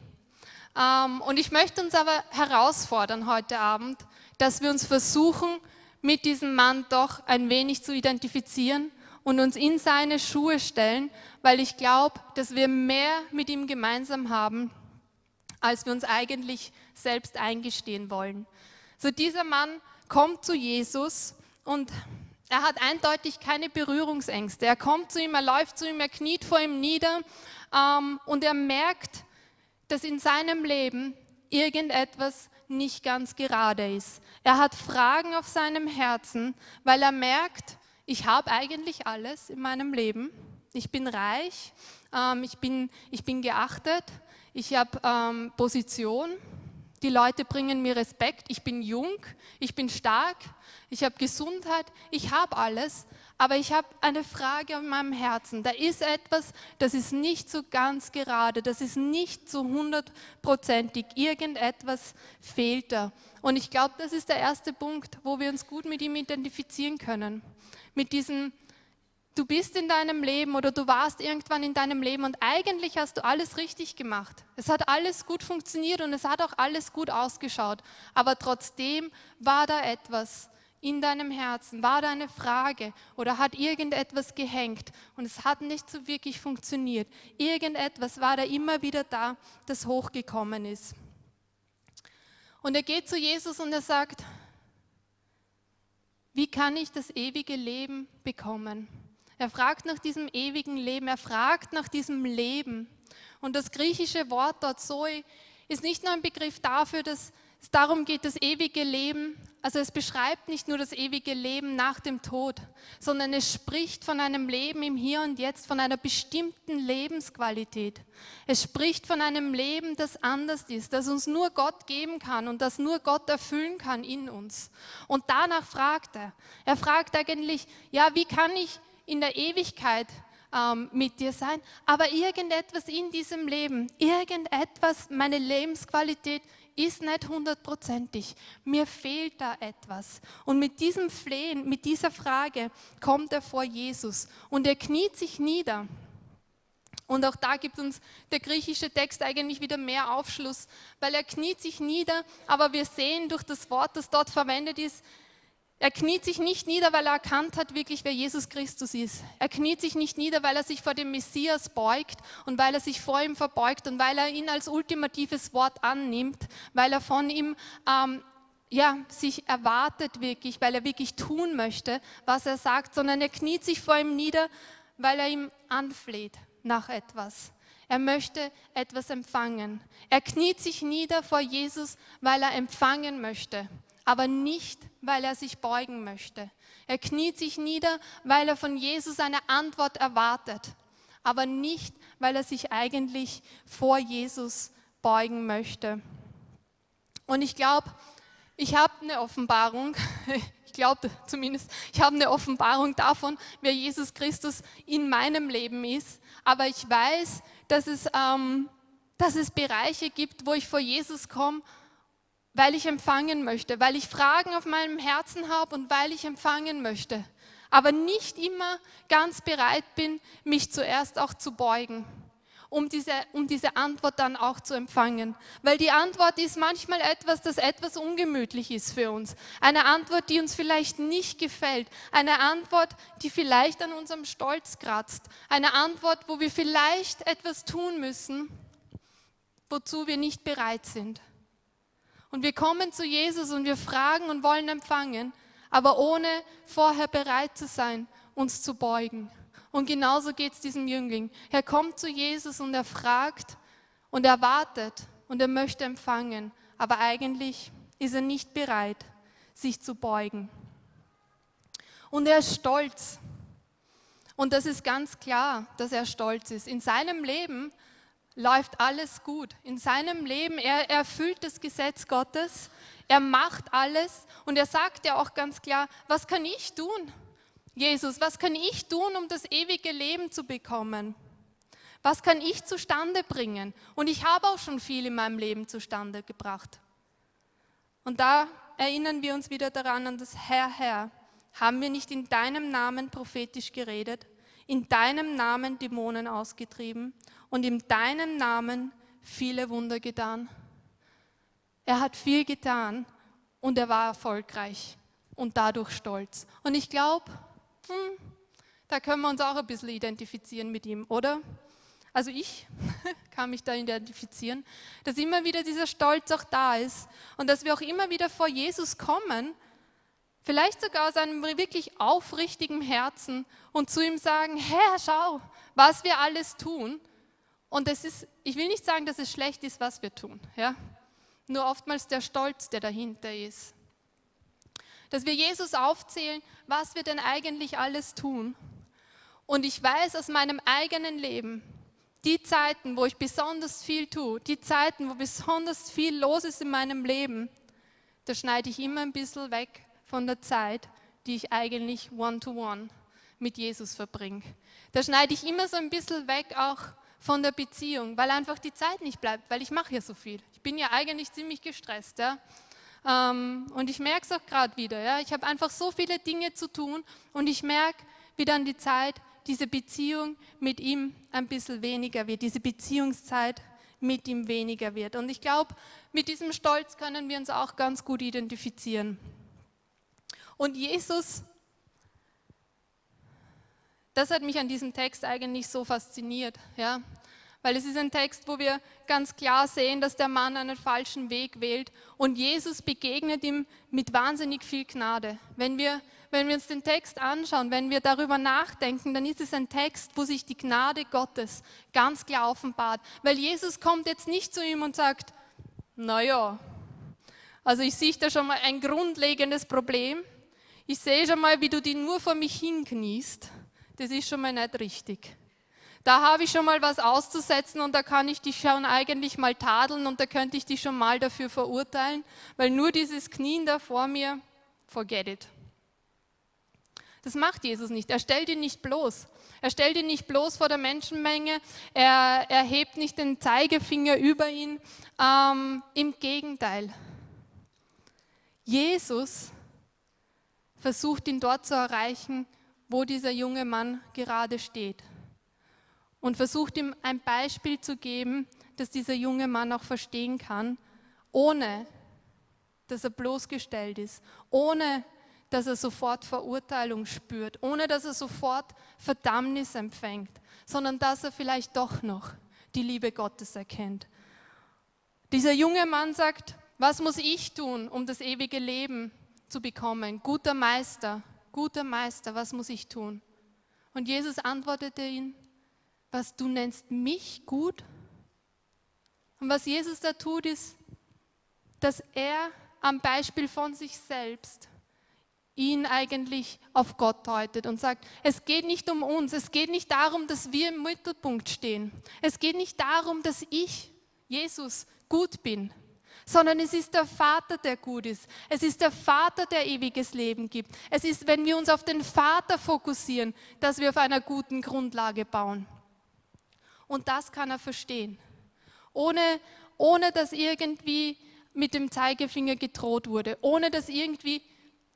Ähm, und ich möchte uns aber herausfordern heute Abend, dass wir uns versuchen, mit diesem Mann doch ein wenig zu identifizieren und uns in seine Schuhe stellen, weil ich glaube, dass wir mehr mit ihm gemeinsam haben, als wir uns eigentlich selbst eingestehen wollen. So dieser Mann kommt zu Jesus und er hat eindeutig keine Berührungsängste. Er kommt zu ihm, er läuft zu ihm, er kniet vor ihm nieder ähm, und er merkt, dass in seinem Leben irgendetwas nicht ganz gerade ist. Er hat Fragen auf seinem Herzen, weil er merkt, ich habe eigentlich alles in meinem Leben. Ich bin reich, ähm, ich, bin, ich bin geachtet, ich habe ähm, Position, die Leute bringen mir Respekt, ich bin jung, ich bin stark, ich habe Gesundheit, ich habe alles, aber ich habe eine Frage in meinem Herzen. Da ist etwas, das ist nicht so ganz gerade, das ist nicht so hundertprozentig, irgendetwas fehlt da. Und ich glaube, das ist der erste Punkt, wo wir uns gut mit ihm identifizieren können. Mit diesem du bist in deinem Leben oder du warst irgendwann in deinem Leben und eigentlich hast du alles richtig gemacht. Es hat alles gut funktioniert und es hat auch alles gut ausgeschaut. Aber trotzdem war da etwas in deinem Herzen, war da eine Frage oder hat irgendetwas gehängt und es hat nicht so wirklich funktioniert. Irgendetwas war da immer wieder da, das hochgekommen ist. Und er geht zu Jesus und er sagt, wie kann ich das ewige Leben bekommen? Er fragt nach diesem ewigen Leben, er fragt nach diesem Leben. Und das griechische Wort dort Zoe ist nicht nur ein Begriff dafür, dass es darum geht, das ewige Leben, also es beschreibt nicht nur das ewige Leben nach dem Tod, sondern es spricht von einem Leben im Hier und Jetzt, von einer bestimmten Lebensqualität. Es spricht von einem Leben, das anders ist, das uns nur Gott geben kann und das nur Gott erfüllen kann in uns. Und danach fragt er. Er fragt eigentlich, ja, wie kann ich in der Ewigkeit ähm, mit dir sein, aber irgendetwas in diesem Leben, irgendetwas, meine Lebensqualität ist nicht hundertprozentig. Mir fehlt da etwas. Und mit diesem Flehen, mit dieser Frage kommt er vor Jesus und er kniet sich nieder. Und auch da gibt uns der griechische Text eigentlich wieder mehr Aufschluss, weil er kniet sich nieder, aber wir sehen durch das Wort, das dort verwendet ist, er kniet sich nicht nieder, weil er erkannt hat wirklich, wer Jesus Christus ist. Er kniet sich nicht nieder, weil er sich vor dem Messias beugt und weil er sich vor ihm verbeugt und weil er ihn als ultimatives Wort annimmt, weil er von ihm ähm, ja, sich erwartet wirklich, weil er wirklich tun möchte, was er sagt, sondern er kniet sich vor ihm nieder, weil er ihm anfleht nach etwas. Er möchte etwas empfangen. Er kniet sich nieder vor Jesus, weil er empfangen möchte aber nicht, weil er sich beugen möchte. Er kniet sich nieder, weil er von Jesus eine Antwort erwartet, aber nicht, weil er sich eigentlich vor Jesus beugen möchte. Und ich glaube, ich habe eine Offenbarung, ich glaube zumindest, ich habe eine Offenbarung davon, wer Jesus Christus in meinem Leben ist, aber ich weiß, dass es, ähm, dass es Bereiche gibt, wo ich vor Jesus komme weil ich empfangen möchte, weil ich Fragen auf meinem Herzen habe und weil ich empfangen möchte, aber nicht immer ganz bereit bin, mich zuerst auch zu beugen, um diese, um diese Antwort dann auch zu empfangen. Weil die Antwort ist manchmal etwas, das etwas ungemütlich ist für uns. Eine Antwort, die uns vielleicht nicht gefällt. Eine Antwort, die vielleicht an unserem Stolz kratzt. Eine Antwort, wo wir vielleicht etwas tun müssen, wozu wir nicht bereit sind. Und wir kommen zu Jesus und wir fragen und wollen empfangen, aber ohne vorher bereit zu sein, uns zu beugen. Und genauso geht es diesem Jüngling. Er kommt zu Jesus und er fragt und er wartet und er möchte empfangen, aber eigentlich ist er nicht bereit, sich zu beugen. Und er ist stolz. Und das ist ganz klar, dass er stolz ist. In seinem Leben läuft alles gut. In seinem Leben, er, erfüllt das Gesetz Gottes, er macht alles und er sagt ja auch ganz klar, was kann ich tun? Jesus, was kann ich tun, um das ewige Leben zu bekommen? Was kann ich zustande bringen? Und ich habe auch schon viel in meinem Leben zustande gebracht. Und da erinnern wir uns wieder daran an das Herr, Herr. Haben wir nicht in deinem Namen prophetisch geredet, in deinem Namen Dämonen ausgetrieben und in deinem Namen viele Wunder getan? Er hat viel getan und er war erfolgreich und dadurch stolz. Und ich glaube, hm, da können wir uns auch ein bisschen identifizieren mit ihm, oder? Also ich kann mich da identifizieren, dass immer wieder dieser Stolz auch da ist und dass wir auch immer wieder vor Jesus kommen, vielleicht sogar aus einem wirklich aufrichtigen Herzen und zu ihm sagen, Herr, schau, was wir alles tun. Und es ist, ich will nicht sagen, dass es schlecht ist, was wir tun, ja? nur oftmals der Stolz, der dahinter ist. Dass wir Jesus aufzählen, was wir denn eigentlich alles tun. Und ich weiß aus meinem eigenen Leben, die Zeiten, wo ich besonders viel tue, die Zeiten, wo besonders viel los ist in meinem Leben, da schneide ich immer ein bisschen weg von der Zeit, die ich eigentlich one-to-one -one mit Jesus verbringe. Da schneide ich immer so ein bisschen weg auch von der Beziehung, weil einfach die Zeit nicht bleibt, weil ich mache ja so viel. Ich bin ja eigentlich ziemlich gestresst. Ja? Ähm, und ich merke es auch gerade wieder. Ja? Ich habe einfach so viele Dinge zu tun und ich merke, wie dann die Zeit diese Beziehung mit ihm ein bisschen weniger wird, diese Beziehungszeit mit ihm weniger wird. Und ich glaube, mit diesem Stolz können wir uns auch ganz gut identifizieren. Und Jesus, das hat mich an diesem Text eigentlich so fasziniert, ja, weil es ist ein Text, wo wir ganz klar sehen, dass der Mann einen falschen Weg wählt und Jesus begegnet ihm mit wahnsinnig viel Gnade. Wenn wir wenn wir uns den Text anschauen, wenn wir darüber nachdenken, dann ist es ein Text, wo sich die Gnade Gottes ganz klar offenbart. Weil Jesus kommt jetzt nicht zu ihm und sagt, naja, also ich sehe da schon mal ein grundlegendes Problem. Ich sehe schon mal, wie du die nur vor mich hinkniest. Das ist schon mal nicht richtig. Da habe ich schon mal was auszusetzen und da kann ich dich schon eigentlich mal tadeln und da könnte ich dich schon mal dafür verurteilen, weil nur dieses Knien da vor mir, forget it. Das macht Jesus nicht. Er stellt ihn nicht bloß. Er stellt ihn nicht bloß vor der Menschenmenge. Er, er hebt nicht den Zeigefinger über ihn. Ähm, Im Gegenteil. Jesus versucht ihn dort zu erreichen, wo dieser junge Mann gerade steht. Und versucht ihm ein Beispiel zu geben, dass dieser junge Mann auch verstehen kann, ohne dass er bloßgestellt ist, ohne dass er sofort Verurteilung spürt, ohne dass er sofort Verdammnis empfängt, sondern dass er vielleicht doch noch die Liebe Gottes erkennt. Dieser junge Mann sagt, was muss ich tun, um das ewige Leben zu bekommen? Guter Meister, guter Meister, was muss ich tun? Und Jesus antwortete ihn, was du nennst mich gut? Und was Jesus da tut, ist, dass er am Beispiel von sich selbst ihn eigentlich auf Gott deutet und sagt, es geht nicht um uns, es geht nicht darum, dass wir im Mittelpunkt stehen. Es geht nicht darum, dass ich, Jesus, gut bin, sondern es ist der Vater, der gut ist. Es ist der Vater, der ewiges Leben gibt. Es ist, wenn wir uns auf den Vater fokussieren, dass wir auf einer guten Grundlage bauen. Und das kann er verstehen, ohne, ohne dass irgendwie mit dem Zeigefinger gedroht wurde, ohne dass irgendwie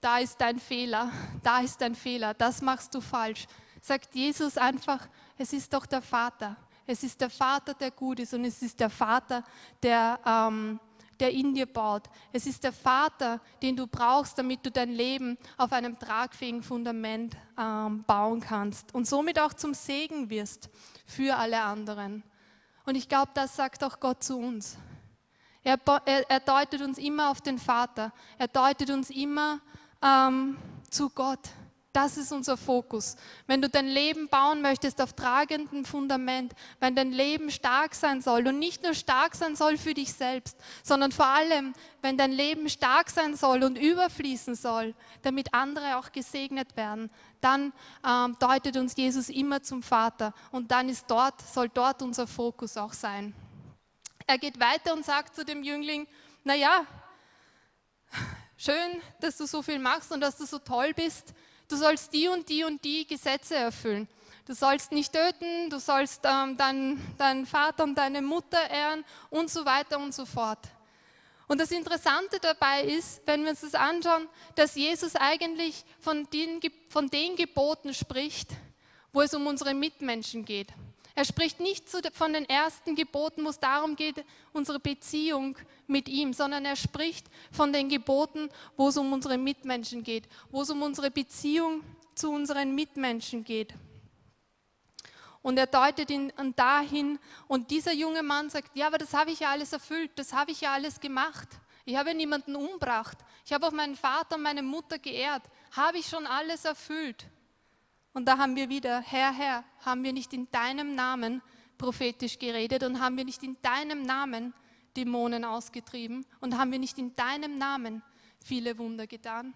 da ist dein Fehler, da ist dein Fehler, das machst du falsch. Sagt Jesus einfach, es ist doch der Vater. Es ist der Vater, der gut ist und es ist der Vater, der, ähm, der in dir baut. Es ist der Vater, den du brauchst, damit du dein Leben auf einem tragfähigen Fundament ähm, bauen kannst und somit auch zum Segen wirst für alle anderen. Und ich glaube, das sagt auch Gott zu uns. Er, er, er deutet uns immer auf den Vater. Er deutet uns immer ähm, zu Gott. Das ist unser Fokus. Wenn du dein Leben bauen möchtest auf tragendem Fundament, wenn dein Leben stark sein soll und nicht nur stark sein soll für dich selbst, sondern vor allem, wenn dein Leben stark sein soll und überfließen soll, damit andere auch gesegnet werden, dann ähm, deutet uns Jesus immer zum Vater und dann ist dort, soll dort unser Fokus auch sein. Er geht weiter und sagt zu dem Jüngling, naja, schön, dass du so viel machst und dass du so toll bist. Du sollst die und die und die Gesetze erfüllen. Du sollst nicht töten, du sollst ähm, deinen, deinen Vater und deine Mutter ehren und so weiter und so fort. Und das Interessante dabei ist, wenn wir uns das anschauen, dass Jesus eigentlich von den, von den Geboten spricht, wo es um unsere Mitmenschen geht. Er spricht nicht von den ersten Geboten, wo es darum geht, unsere Beziehung mit ihm, sondern er spricht von den Geboten, wo es um unsere Mitmenschen geht, wo es um unsere Beziehung zu unseren Mitmenschen geht. Und er deutet ihn dahin und dieser junge Mann sagt, ja, aber das habe ich ja alles erfüllt, das habe ich ja alles gemacht. Ich habe niemanden umgebracht. Ich habe auch meinen Vater und meine Mutter geehrt. Habe ich schon alles erfüllt? Und da haben wir wieder, Herr, Herr, haben wir nicht in deinem Namen prophetisch geredet und haben wir nicht in deinem Namen Dämonen ausgetrieben und haben wir nicht in deinem Namen viele Wunder getan?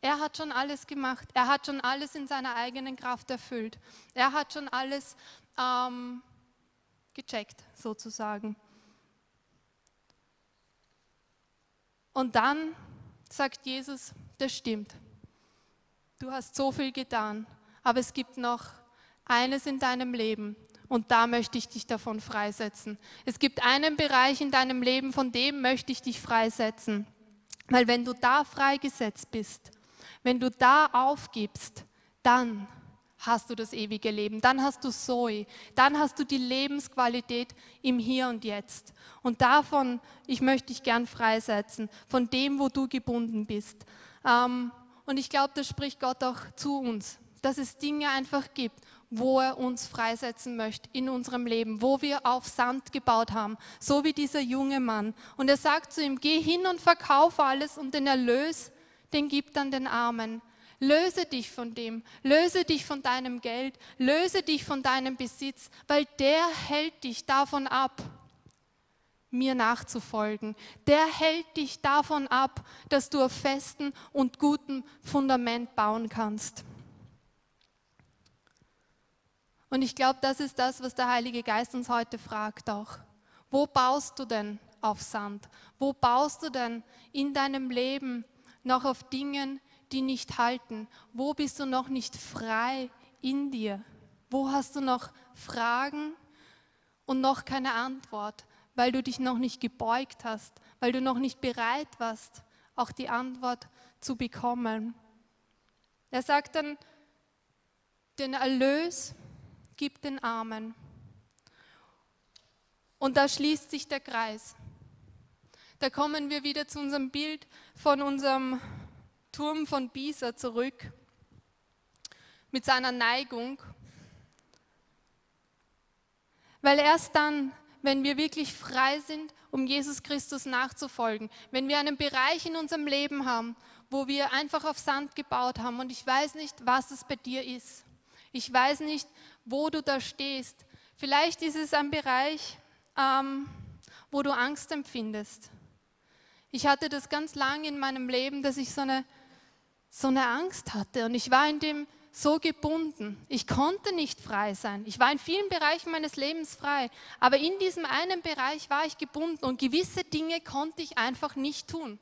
Er hat schon alles gemacht. Er hat schon alles in seiner eigenen Kraft erfüllt. Er hat schon alles ähm, gecheckt, sozusagen. Und dann sagt Jesus, das stimmt. Du hast so viel getan aber es gibt noch eines in deinem Leben und da möchte ich dich davon freisetzen. Es gibt einen Bereich in deinem Leben, von dem möchte ich dich freisetzen. Weil wenn du da freigesetzt bist, wenn du da aufgibst, dann hast du das ewige Leben, dann hast du Zoe, dann hast du die Lebensqualität im Hier und Jetzt. Und davon, ich möchte dich gern freisetzen, von dem, wo du gebunden bist. Ähm, und ich glaube, das spricht Gott auch zu uns dass es Dinge einfach gibt, wo er uns freisetzen möchte in unserem Leben, wo wir auf Sand gebaut haben, so wie dieser junge Mann. Und er sagt zu ihm, geh hin und verkauf alles und den Erlös, den gib dann den Armen. Löse dich von dem, löse dich von deinem Geld, löse dich von deinem Besitz, weil der hält dich davon ab, mir nachzufolgen. Der hält dich davon ab, dass du auf festen und guten Fundament bauen kannst. Und ich glaube, das ist das, was der Heilige Geist uns heute fragt auch. Wo baust du denn auf Sand? Wo baust du denn in deinem Leben noch auf Dingen, die nicht halten? Wo bist du noch nicht frei in dir? Wo hast du noch Fragen und noch keine Antwort, weil du dich noch nicht gebeugt hast, weil du noch nicht bereit warst, auch die Antwort zu bekommen? Er sagt dann, den Erlös gib den Armen. Und da schließt sich der Kreis. Da kommen wir wieder zu unserem Bild von unserem Turm von Pisa zurück mit seiner Neigung. Weil erst dann, wenn wir wirklich frei sind, um Jesus Christus nachzufolgen, wenn wir einen Bereich in unserem Leben haben, wo wir einfach auf Sand gebaut haben und ich weiß nicht, was es bei dir ist. Ich weiß nicht, wo du da stehst. Vielleicht ist es ein Bereich, ähm, wo du Angst empfindest. Ich hatte das ganz lange in meinem Leben, dass ich so eine, so eine Angst hatte und ich war in dem so gebunden. Ich konnte nicht frei sein. Ich war in vielen Bereichen meines Lebens frei, aber in diesem einen Bereich war ich gebunden und gewisse Dinge konnte ich einfach nicht tun.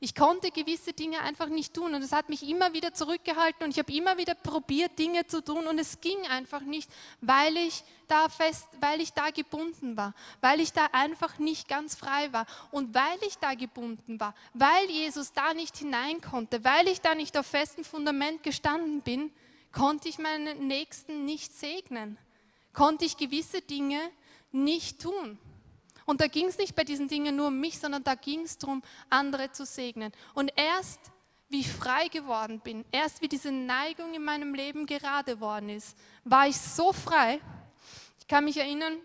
Ich konnte gewisse Dinge einfach nicht tun und es hat mich immer wieder zurückgehalten und ich habe immer wieder probiert, Dinge zu tun und es ging einfach nicht, weil ich da fest, weil ich da gebunden war, weil ich da einfach nicht ganz frei war und weil ich da gebunden war, weil Jesus da nicht hinein konnte, weil ich da nicht auf festem Fundament gestanden bin, konnte ich meinen Nächsten nicht segnen, konnte ich gewisse Dinge nicht tun. Und da ging es nicht bei diesen Dingen nur um mich, sondern da ging es darum, andere zu segnen. Und erst wie ich frei geworden bin, erst wie diese Neigung in meinem Leben gerade worden ist, war ich so frei. Ich kann mich erinnern,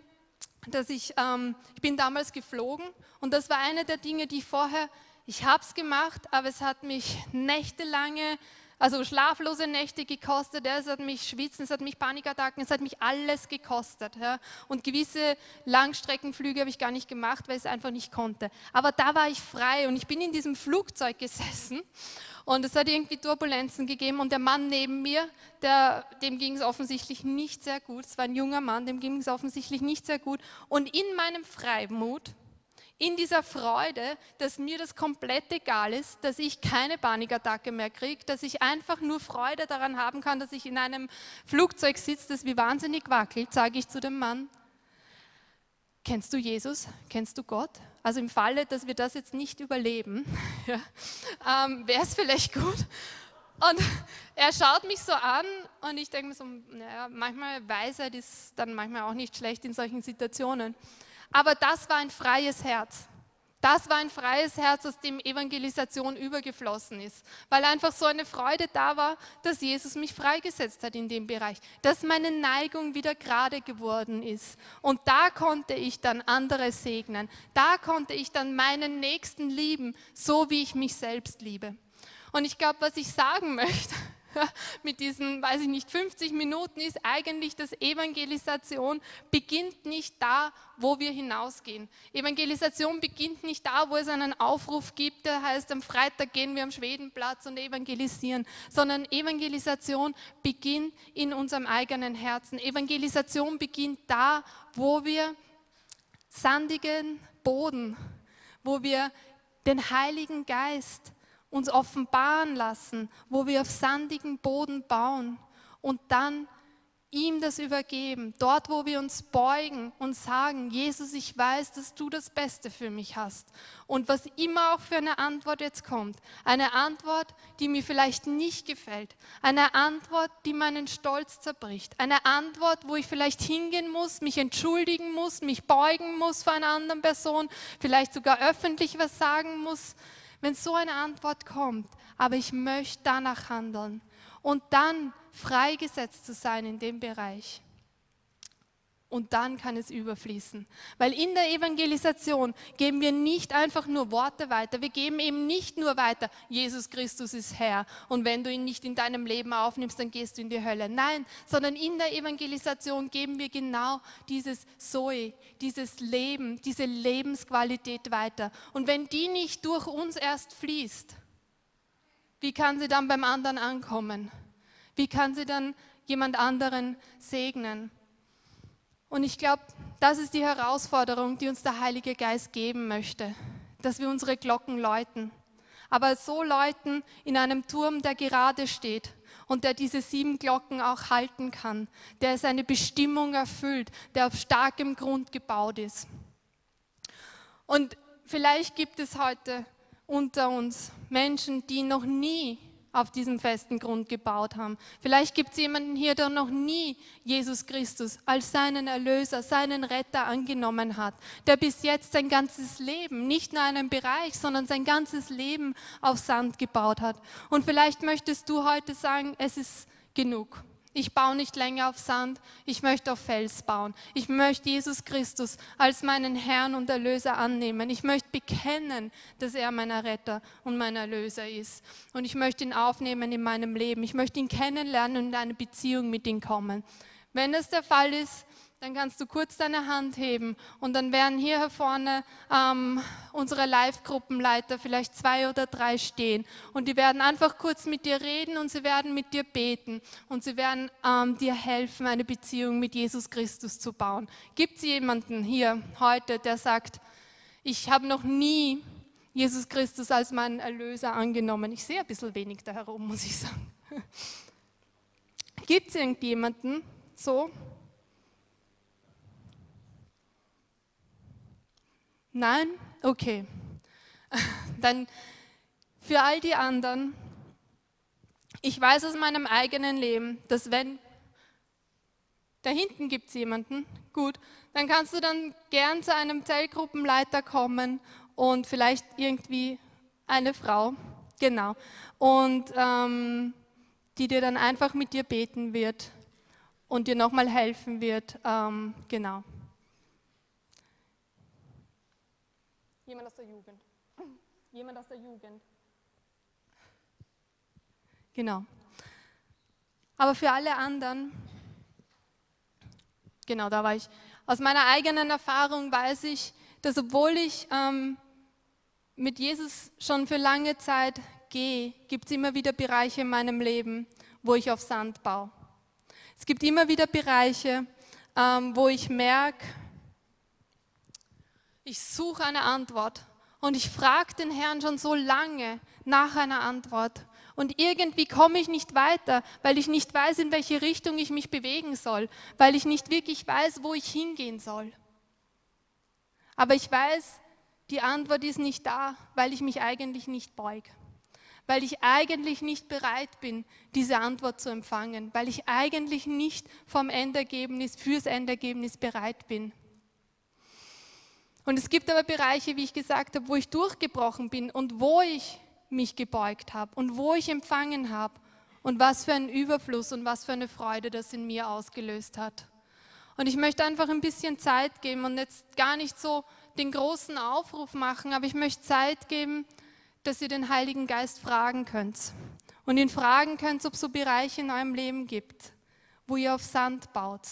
dass ich, ähm, ich bin damals geflogen und das war eine der Dinge, die vorher, ich habe es gemacht, aber es hat mich nächtelange also schlaflose Nächte gekostet, es hat mich schwitzen, es hat mich Panikattacken, es hat mich alles gekostet. Und gewisse Langstreckenflüge habe ich gar nicht gemacht, weil ich es einfach nicht konnte. Aber da war ich frei und ich bin in diesem Flugzeug gesessen und es hat irgendwie Turbulenzen gegeben und der Mann neben mir, der, dem ging es offensichtlich nicht sehr gut. Es war ein junger Mann, dem ging es offensichtlich nicht sehr gut. Und in meinem Freimut, in dieser Freude, dass mir das komplett egal ist, dass ich keine Panikattacke mehr kriege, dass ich einfach nur Freude daran haben kann, dass ich in einem Flugzeug sitze, das wie wahnsinnig wackelt, sage ich zu dem Mann, kennst du Jesus? Kennst du Gott? Also im Falle, dass wir das jetzt nicht überleben, ja, ähm, wäre es vielleicht gut. Und er schaut mich so an und ich denke mir so, naja, manchmal Weisheit ist dann manchmal auch nicht schlecht in solchen Situationen. Aber das war ein freies Herz. Das war ein freies Herz, aus dem Evangelisation übergeflossen ist, weil einfach so eine Freude da war, dass Jesus mich freigesetzt hat in dem Bereich, dass meine Neigung wieder gerade geworden ist. Und da konnte ich dann andere segnen, da konnte ich dann meinen Nächsten lieben, so wie ich mich selbst liebe. Und ich glaube, was ich sagen möchte, mit diesen, weiß ich nicht, 50 Minuten ist eigentlich, dass Evangelisation beginnt nicht da, wo wir hinausgehen. Evangelisation beginnt nicht da, wo es einen Aufruf gibt, der heißt, am Freitag gehen wir am Schwedenplatz und evangelisieren, sondern Evangelisation beginnt in unserem eigenen Herzen. Evangelisation beginnt da, wo wir sandigen Boden, wo wir den Heiligen Geist uns offenbaren lassen, wo wir auf sandigen Boden bauen und dann ihm das übergeben, dort wo wir uns beugen und sagen, Jesus, ich weiß, dass du das Beste für mich hast. Und was immer auch für eine Antwort jetzt kommt, eine Antwort, die mir vielleicht nicht gefällt, eine Antwort, die meinen Stolz zerbricht, eine Antwort, wo ich vielleicht hingehen muss, mich entschuldigen muss, mich beugen muss vor einer anderen Person, vielleicht sogar öffentlich was sagen muss, wenn so eine Antwort kommt, aber ich möchte danach handeln und dann freigesetzt zu sein in dem Bereich. Und dann kann es überfließen. Weil in der Evangelisation geben wir nicht einfach nur Worte weiter. Wir geben eben nicht nur weiter, Jesus Christus ist Herr. Und wenn du ihn nicht in deinem Leben aufnimmst, dann gehst du in die Hölle. Nein, sondern in der Evangelisation geben wir genau dieses Zoe, dieses Leben, diese Lebensqualität weiter. Und wenn die nicht durch uns erst fließt, wie kann sie dann beim anderen ankommen? Wie kann sie dann jemand anderen segnen? Und ich glaube, das ist die Herausforderung, die uns der Heilige Geist geben möchte, dass wir unsere Glocken läuten. Aber so läuten in einem Turm, der gerade steht und der diese sieben Glocken auch halten kann, der seine Bestimmung erfüllt, der auf starkem Grund gebaut ist. Und vielleicht gibt es heute unter uns Menschen, die noch nie auf diesem festen Grund gebaut haben. Vielleicht gibt es jemanden hier, der noch nie Jesus Christus als seinen Erlöser, seinen Retter angenommen hat, der bis jetzt sein ganzes Leben, nicht nur einen Bereich, sondern sein ganzes Leben auf Sand gebaut hat. Und vielleicht möchtest du heute sagen, es ist genug. Ich baue nicht länger auf Sand, ich möchte auf Fels bauen. Ich möchte Jesus Christus als meinen Herrn und Erlöser annehmen. Ich möchte bekennen, dass er mein Retter und mein Erlöser ist. Und ich möchte ihn aufnehmen in meinem Leben. Ich möchte ihn kennenlernen und in eine Beziehung mit ihm kommen. Wenn das der Fall ist, dann kannst du kurz deine Hand heben und dann werden hier vorne ähm, unsere Live-Gruppenleiter, vielleicht zwei oder drei stehen und die werden einfach kurz mit dir reden und sie werden mit dir beten und sie werden ähm, dir helfen, eine Beziehung mit Jesus Christus zu bauen. Gibt es jemanden hier heute, der sagt, ich habe noch nie Jesus Christus als meinen Erlöser angenommen? Ich sehe ein bisschen wenig da herum, muss ich sagen. Gibt es irgendjemanden so? Nein? Okay. Dann für all die anderen, ich weiß aus meinem eigenen Leben, dass wenn, da hinten gibt es jemanden, gut, dann kannst du dann gern zu einem Zellgruppenleiter kommen und vielleicht irgendwie eine Frau, genau, und ähm, die dir dann einfach mit dir beten wird und dir nochmal helfen wird, ähm, genau. Jemand aus der Jugend. Jemand aus der Jugend. Genau. Aber für alle anderen, genau, da war ich. Aus meiner eigenen Erfahrung weiß ich, dass obwohl ich ähm, mit Jesus schon für lange Zeit gehe, gibt es immer wieder Bereiche in meinem Leben, wo ich auf Sand baue. Es gibt immer wieder Bereiche, ähm, wo ich merke, Ich suche eine Antwort. Und ich frage den Herrn schon so lange nach einer Antwort. Und irgendwie komme ich nicht weiter, weil ich nicht weiß, in welche Richtung ich mich bewegen soll, weil ich nicht wirklich weiß, wo ich hingehen soll. Aber ich weiß, die Antwort ist nicht da, weil ich mich eigentlich nicht beug, weil ich eigentlich nicht bereit bin, diese Antwort zu empfangen, weil ich eigentlich nicht vom Endergebnis, fürs Endergebnis bereit bin. Und es gibt aber Bereiche, wie ich gesagt habe, wo ich durchgebrochen bin und wo ich mich gebeugt habe und wo ich empfangen habe und was für ein Überfluss und was für eine Freude das in mir ausgelöst hat. Und ich möchte einfach ein bisschen Zeit geben und jetzt gar nicht so den großen Aufruf machen, aber ich möchte Zeit geben, dass ihr den Heiligen Geist fragen könnt. Und ihn fragen könnt, ob es so Bereiche in eurem Leben gibt, wo ihr auf Sand baut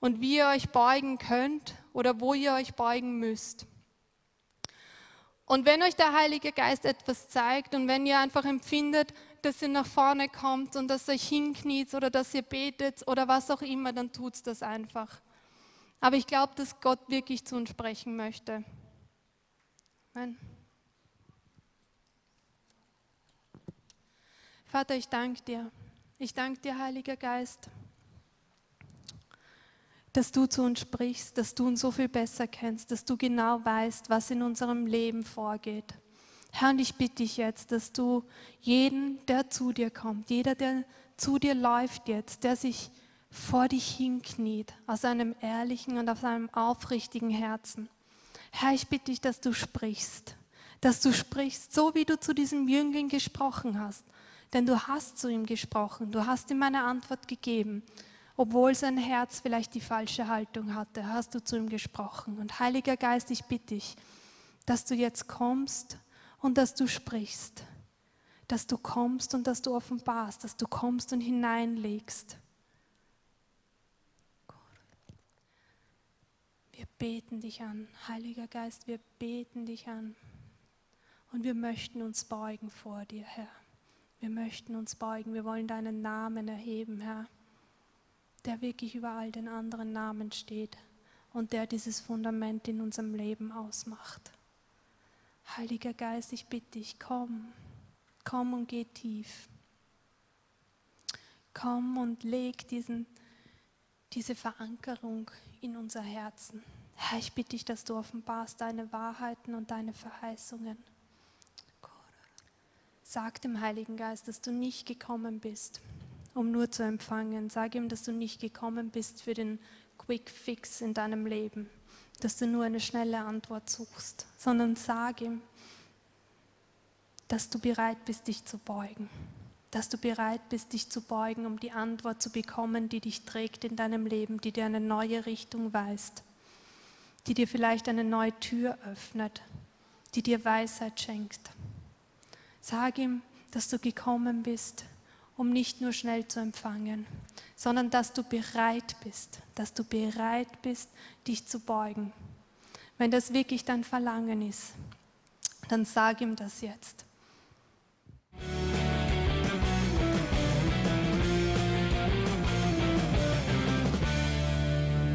und wie ihr euch beugen könnt oder wo ihr euch beugen müsst. Und wenn euch der Heilige Geist etwas zeigt und wenn ihr einfach empfindet, dass ihr nach vorne kommt und dass ihr euch hinkniet oder dass ihr betet oder was auch immer, dann tut das einfach. Aber ich glaube, dass Gott wirklich zu uns sprechen möchte. Amen. Vater, ich danke dir. Ich danke dir, Heiliger Geist dass du zu uns sprichst, dass du uns so viel besser kennst, dass du genau weißt, was in unserem Leben vorgeht. Herr, und ich bitte dich jetzt, dass du jeden, der zu dir kommt, jeder, der zu dir läuft jetzt, der sich vor dich hinkniet, aus einem ehrlichen und aus einem aufrichtigen Herzen. Herr, ich bitte dich, dass du sprichst, dass du sprichst, so wie du zu diesem Jüngling gesprochen hast. Denn du hast zu ihm gesprochen, du hast ihm eine Antwort gegeben obwohl sein Herz vielleicht die falsche Haltung hatte, hast du zu ihm gesprochen. Und Heiliger Geist, ich bitte dich, dass du jetzt kommst und dass du sprichst, dass du kommst und dass du offenbarst, dass du kommst und hineinlegst. Wir beten dich an, Heiliger Geist, wir beten dich an. Und wir möchten uns beugen vor dir, Herr. Wir möchten uns beugen, wir wollen deinen Namen erheben, Herr der wirklich über all den anderen Namen steht und der dieses Fundament in unserem Leben ausmacht. Heiliger Geist, ich bitte dich, komm, komm und geh tief. Komm und leg diesen, diese Verankerung in unser Herzen. Herr, ich bitte dich, dass du offenbarst deine Wahrheiten und deine Verheißungen. Sag dem Heiligen Geist, dass du nicht gekommen bist, um nur zu empfangen. Sag ihm, dass du nicht gekommen bist für den Quick Fix in deinem Leben, dass du nur eine schnelle Antwort suchst, sondern sag ihm, dass du bereit bist, dich zu beugen, dass du bereit bist, dich zu beugen, um die Antwort zu bekommen, die dich trägt in deinem Leben, die dir eine neue Richtung weist, die dir vielleicht eine neue Tür öffnet, die dir Weisheit schenkt. Sag ihm, dass du gekommen bist, um nicht nur schnell zu empfangen, sondern dass du bereit bist, dass du bereit bist, dich zu beugen. Wenn das wirklich dein Verlangen ist, dann sag ihm das jetzt.